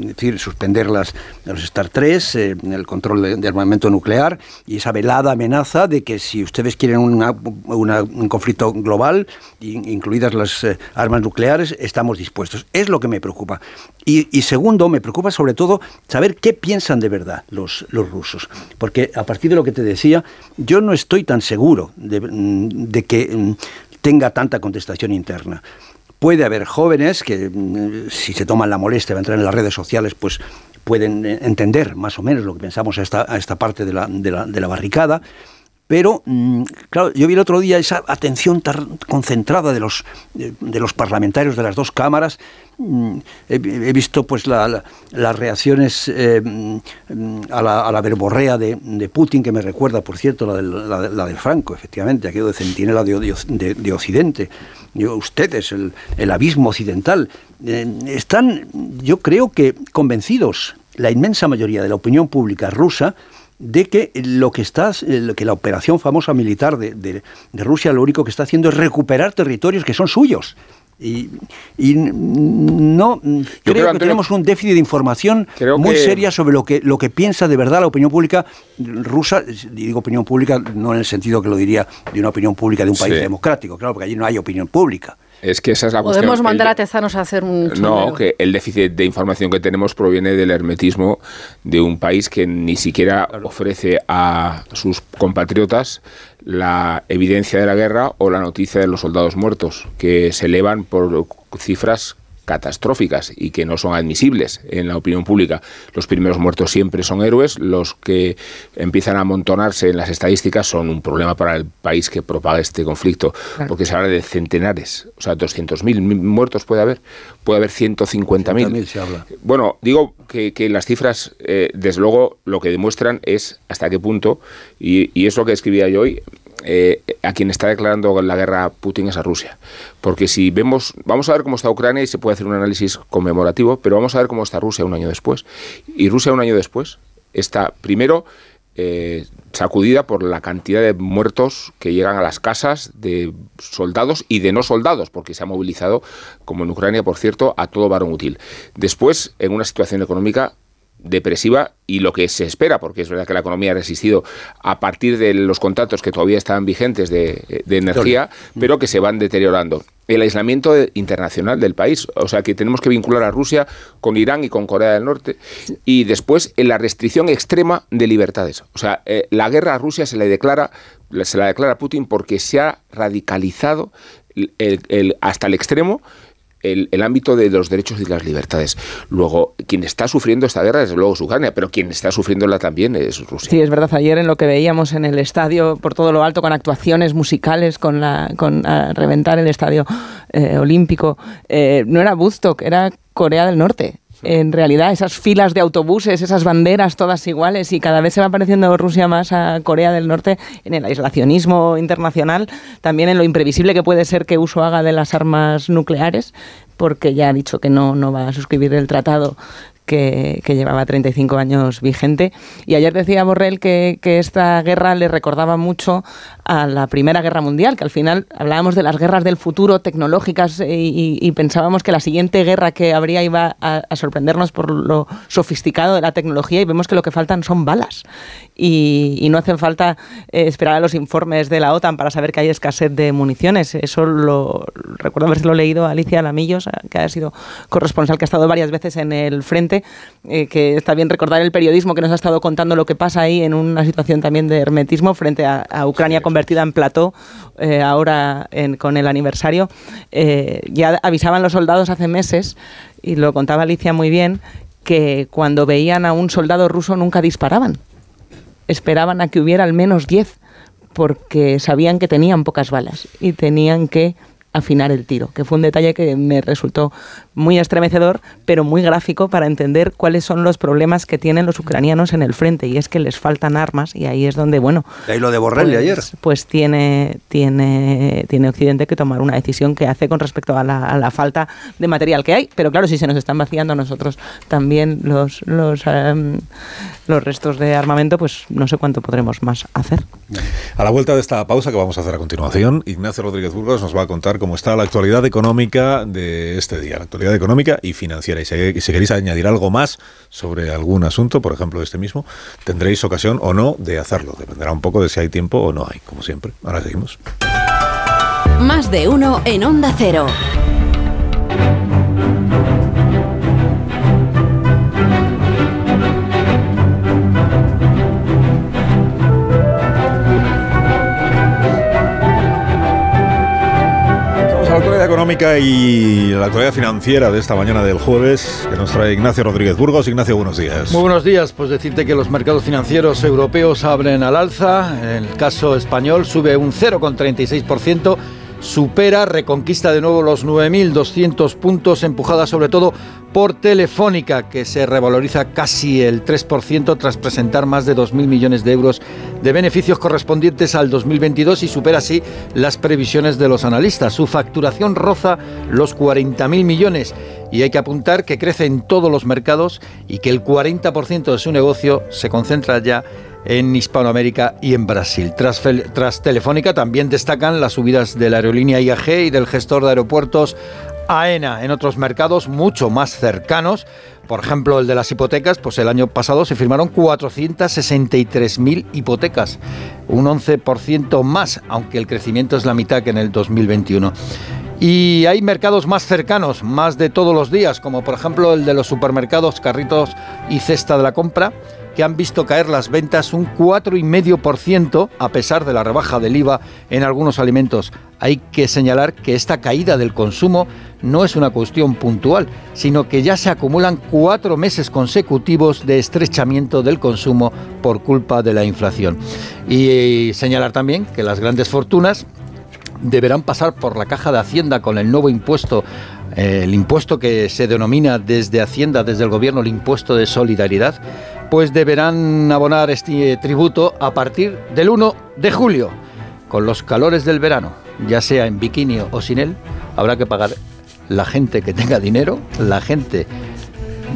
es decir, suspender las, los Star 3, eh, el control de, armamento nuclear y esa velada amenaza de que si ustedes quieren una- un conflicto global, in- incluidas las armas nucleares, estamos dispuestos. Es lo que me preocupa. Y, y segundo, me preocupa sobre todo saber qué piensan de verdad los, los rusos. Porque a partir de lo que te decía, yo no estoy tan seguro de, mm, de que mm, tenga tanta contestación interna. Puede haber jóvenes que, mm, si se toman la molestia de entrar en las redes sociales, pues pueden eh, entender más o menos lo que pensamos a esta, esta parte de la- de la barricada. Pero, mm, claro, yo vi el otro día esa atención tan concentrada de los, de, de los parlamentarios de las dos cámaras. Mm, He, visto pues la- la- las reacciones eh, mm, a, la, a la verborrea de, de Putin, que me recuerda, por cierto, la del, del Franco, efectivamente, aquello de centinela de Occidente. Yo, ustedes, el, el abismo occidental, eh, están, yo creo que convencidos, la inmensa mayoría de la opinión pública rusa, de que lo que está, eh, lo que la operación famosa militar de, de- de Rusia lo único que está haciendo es recuperar territorios que son suyos. Y, y no creo, creo, que Antonio, tenemos un déficit de información muy que- seria sobre lo que lo que piensa de verdad la opinión pública rusa. Y digo opinión pública no en el sentido que lo diría de una opinión pública de un país Sí. democrático, claro, porque allí no hay opinión pública. Es que esa es la Podemos cuestión. mandar El- a Tezanos a hacer un No, sondeo. que el déficit de información que tenemos proviene del hermetismo de un país que ni siquiera ofrece a sus compatriotas la evidencia de la guerra o la noticia de los soldados muertos, que se elevan por cifras catastróficas y que no son admisibles en la opinión pública. Los primeros muertos siempre son héroes, los que empiezan a amontonarse en las estadísticas son un problema para el país que propaga este conflicto, Claro. porque se habla de centenares, o sea, 200.000 muertos puede haber, puede haber 150.000. 100.000 se habla. Bueno, digo que, que las cifras, eh, desde luego, lo que demuestran es hasta qué punto, y, y es lo que escribía yo hoy, eh, a quien está declarando la guerra Putin es a Rusia. Porque si vemos, vamos a ver cómo está Ucrania y se puede hacer un análisis conmemorativo, pero vamos a ver cómo está Rusia un año después. Y Rusia un año después está, primero, eh, sacudida por la cantidad de muertos que llegan a las casas de soldados y de no soldados, porque se ha movilizado, como en Ucrania, por cierto, a todo varón útil. Después, en una situación económica depresiva y lo que se espera, porque es verdad que la economía ha resistido a partir de los contratos que todavía estaban vigentes de, de energía, pero que se van deteriorando. El aislamiento internacional del país, o sea que tenemos que vincular a Rusia con Irán y con Corea del Norte, y después en la restricción extrema de libertades. O sea, eh, la guerra a Rusia se le declara, se la declara Putin porque se ha radicalizado el- el- hasta el extremo el, el ámbito de los derechos y las libertades. Luego, quien está sufriendo esta guerra, desde luego, Ucrania, pero quien está sufriéndola también es Rusia. Sí, es verdad. Ayer en lo que veíamos en el estadio, por todo lo alto, con actuaciones musicales, con, la, con reventar el estadio eh, olímpico, eh, no era Woodstock, era Corea del Norte. En realidad, esas filas de autobuses, esas banderas todas iguales, y cada vez se va pareciendo Rusia más a Corea del Norte en el aislacionismo internacional, también en lo imprevisible que puede ser que uso haga de las armas nucleares, porque ya ha dicho que no, no va a suscribir el tratado que, que llevaba 35 años vigente. Y ayer decía Borrell que, que esta guerra le recordaba mucho a la Primera Guerra Mundial, que al final hablábamos de las guerras del futuro tecnológicas y, y- y pensábamos que la siguiente guerra que habría iba a, a sorprendernos por lo sofisticado de la tecnología y vemos que lo que faltan son balas. Y, y no hacen falta eh, esperar a los informes de la OTAN para saber que hay escasez de municiones. Eso lo recuerdo haberlo leído a Alicia Lamillos, que ha sido corresponsal, que ha estado varias veces en el frente, eh, que está bien recordar el periodismo que nos ha estado contando lo que pasa ahí en una situación también de hermetismo frente a, a Ucrania convertida en plató, eh, ahora en- con el aniversario. Eh, ya avisaban los soldados hace meses, y lo contaba Alicia muy bien, que cuando veían a un soldado ruso nunca disparaban esperaban a que hubiera al menos 10 porque sabían que tenían pocas balas y tenían que afinar el tiro, que fue un detalle que me resultó muy estremecedor, pero muy gráfico para entender cuáles son los problemas que tienen los ucranianos en el frente y es que les faltan armas y ahí es donde, bueno, De ahí lo de Borrell de pues, ayer. pues tiene, tiene, tiene Occidente que tomar una decisión que hace con respecto a la, a la falta de material que hay. Pero claro, si se nos están vaciando a nosotros también los, los, em, los restos de armamento, pues no sé cuánto podremos más hacer. A la vuelta de esta pausa que vamos a hacer a continuación, Ignacio Rodríguez Burgos nos va a contar cómo está la actualidad económica de este día, la actualidad económica y financiera. Y si, si queréis añadir algo más sobre algún asunto, por ejemplo este mismo, tendréis ocasión o no de hacerlo. Dependerá un poco de si hay tiempo o no hay, como siempre. Ahora seguimos. Más de uno en Onda Cero. Y la actualidad financiera de esta mañana del jueves que nos trae Ignacio Rodríguez Burgos. Ignacio, buenos días. Muy buenos días. Pues decirte que los mercados financieros europeos abren al alza. En el caso español sube un 0,36%. Supera, reconquista de nuevo los 9.200 puntos, empujada sobre todo por Telefónica, que se revaloriza casi el 3% tras presentar más de 2.000 millones de euros de beneficios correspondientes al 2022 y supera así las previsiones de los analistas. Su facturación roza los 40.000 millones y hay que apuntar que crece en todos los mercados y que el 40% de su negocio se concentra ya en Hispanoamérica y en Brasil. Tras, tras, Telefónica también destacan las subidas de la aerolínea IAG y del gestor de aeropuertos AENA en otros mercados mucho más cercanos. Por ejemplo, el de las hipotecas, pues el año pasado se firmaron 463.000 hipotecas, un 11% más, aunque el crecimiento es la mitad que en el 2021. Y hay mercados más cercanos, más de todos los días, como por ejemplo el de los supermercados, carritos y cesta de la compra, que han visto caer las ventas un 4,5% a pesar de la rebaja del IVA en algunos alimentos. Hay que señalar que esta caída del consumo no es una cuestión puntual, sino que ya se acumulan cuatro meses consecutivos de estrechamiento del consumo por culpa de la inflación. Y señalar también que las grandes fortunas deberán pasar por la caja de Hacienda con el nuevo impuesto, eh, el impuesto que se denomina desde Hacienda, desde el gobierno, el impuesto de solidaridad, pues deberán abonar este tributo a partir del 1 de julio. Con los calores del verano, ya sea en bikini o sin él, habrá que pagar la gente que tenga dinero, la gente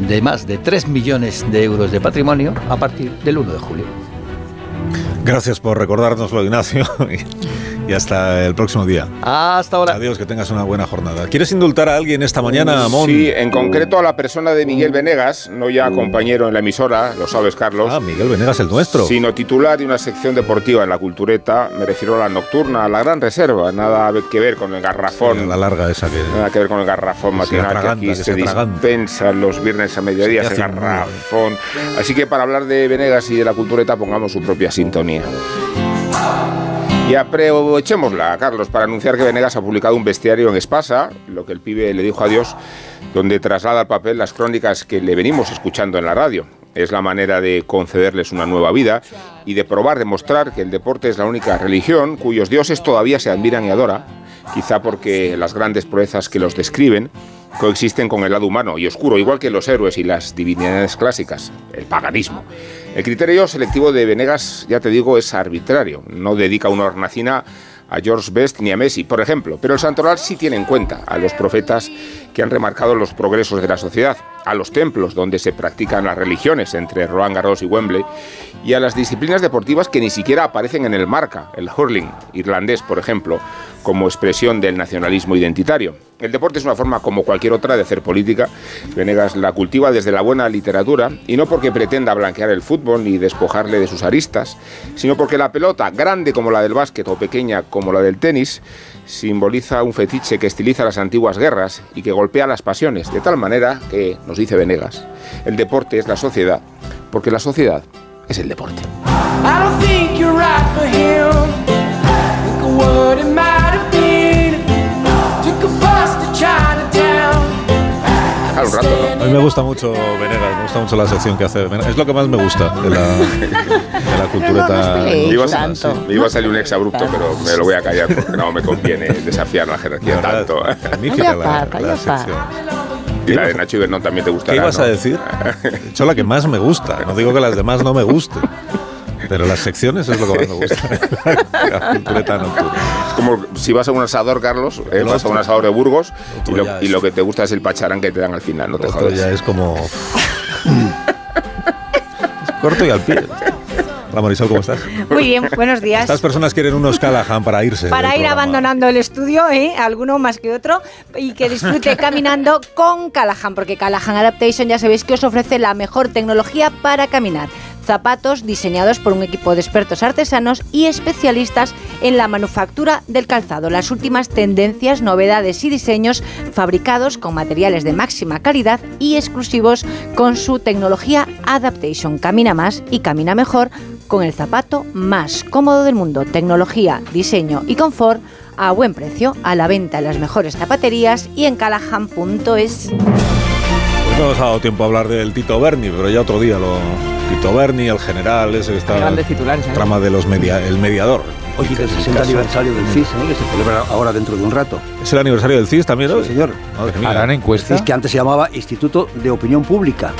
de más de 3 millones de euros de patrimonio a partir del 1 de julio. Gracias por recordárnoslo, Ignacio. y hasta el próximo día. Hasta ahora. Adiós, que tengas una buena jornada. ¿Quieres indultar a alguien esta mañana, Mon? Sí, en concreto a la persona de Miguel Venegas, no ya compañero en la emisora, lo sabes, Carlos. Ah, Miguel Venegas, el nuestro. Sino titular de una sección deportiva en la Cultureta, me refiero a la nocturna, a la gran reserva, nada que ver con el garrafón. Sí, la larga esa que... Nada que ver con el garrafón matinal que aquí se dispensa los viernes a mediodía, ese garrafón. Así que para hablar de Venegas y de la Cultureta pongamos su propia sintonía. Y aprovechémosla, Carlos, para anunciar que Venegas ha publicado un bestiario en Espasa, lo que el pibe le dijo a Dios, donde traslada al papel las crónicas que le venimos escuchando en la radio. Es la manera de concederles una nueva vida y de probar, demostrar que el deporte es la única religión cuyos dioses todavía se admiran y adoran, quizá porque las grandes proezas que los describen coexisten con el lado humano y oscuro, igual que los héroes y las divinidades clásicas, el paganismo. El criterio selectivo de Venegas, ya te digo, es arbitrario. No dedica una hornacina a George Best ni a Messi, por ejemplo, pero el santoral sí tiene en cuenta a los profetas que han remarcado los progresos de la sociedad, a los templos donde se practican las religiones entre Roland Garros y Wembley, y a las disciplinas deportivas que ni siquiera aparecen en el marca, el hurling irlandés, por ejemplo, como expresión del nacionalismo identitario. El deporte es una forma como cualquier otra de hacer política. Venegas la cultiva desde la buena literatura y no porque pretenda blanquear el fútbol ni despojarle de sus aristas, sino porque la pelota, grande como la del básquet o pequeña como la del tenis, simboliza un fetiche que estiliza las antiguas guerras y que golpea las pasiones, de tal manera que, nos dice Venegas, el deporte es la sociedad, porque la sociedad es el deporte. Me gusta mucho Venegas, me gusta mucho la sección que hace Venegas. Es lo que más me gusta de la, de la cultureta. Me iba, a, sí, me iba a salir un ex abrupto, pero me lo voy a callar porque no me conviene desafiar la jerarquía tanto. Magnífica la, la sección. Y la de Nacho Ibernón también te gustará. ¿Qué ibas ¿no? a decir? He hecho la que más me gusta. No digo que las demás no me gusten. Pero las secciones es lo que más me gusta. la cultureta nocturna. Es como si vas a un asador, Carlos, eh, vas a un asador de Burgos y lo, y lo, que te gusta es el pacharán que te dan al final, no te jodas. ya es como... es corto y al pie. Hola Marisol, ¿cómo estás? Muy bien, buenos días. Estas personas quieren unos Callahan para irse. Para ir programa. abandonando el estudio, ¿eh? alguno más que otro, y que disfrute caminando con Callahan, porque Callahan Adaptation ya sabéis que os ofrece la mejor tecnología para caminar. Zapatos diseñados por un equipo de expertos artesanos y especialistas en la manufactura del calzado. Las últimas tendencias, novedades y diseños fabricados con materiales de máxima calidad y exclusivos con su tecnología Adaptation. Camina más y camina mejor con el zapato más cómodo del mundo. Tecnología, diseño y confort a buen precio, a la venta en las mejores zapaterías y en callahan.es. No nos ha dado tiempo a hablar del Tito Berni, pero ya otro día lo. Tito Berni, el general, ese que está. Grandes titulares, ¿eh? Trama de los media, el mediador. Oye, del 60 aniversario del CIS, ¿eh? que se celebra ahora dentro de un rato. ¿Es el aniversario del CIS también hoy? Sí, señor. ¿Harán encuesta? Es que antes se llamaba Instituto de Opinión Pública.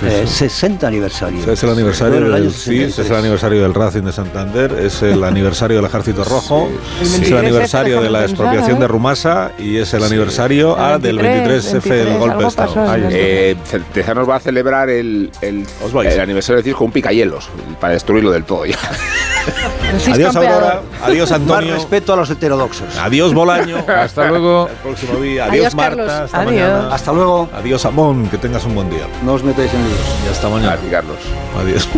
sí, Eh, sí. 60 aniversario. Es el aniversario el del CIS, es 63. el aniversario del Racing de Santander, es el aniversario del Ejército Rojo, El es el 23F, aniversario de la expropiación de ¿eh? Rumasa y es el aniversario El ah, del 23, 23F del golpe de Estado. Eh, Tezanos va a celebrar el, el, el aniversario del CIS con un picayelos para destruirlo del todo ya. Adiós Aurora, adiós Más Antonio, respeto a los heterodoxos. adiós Bolaño, Hasta luego. el próximo día, adiós, Adiós, Marta, Carlos. hasta Adiós. mañana, Hasta luego. adiós Amón, que tengas un buen día No os metáis en líos. y hasta mañana, A Carlos. adiós.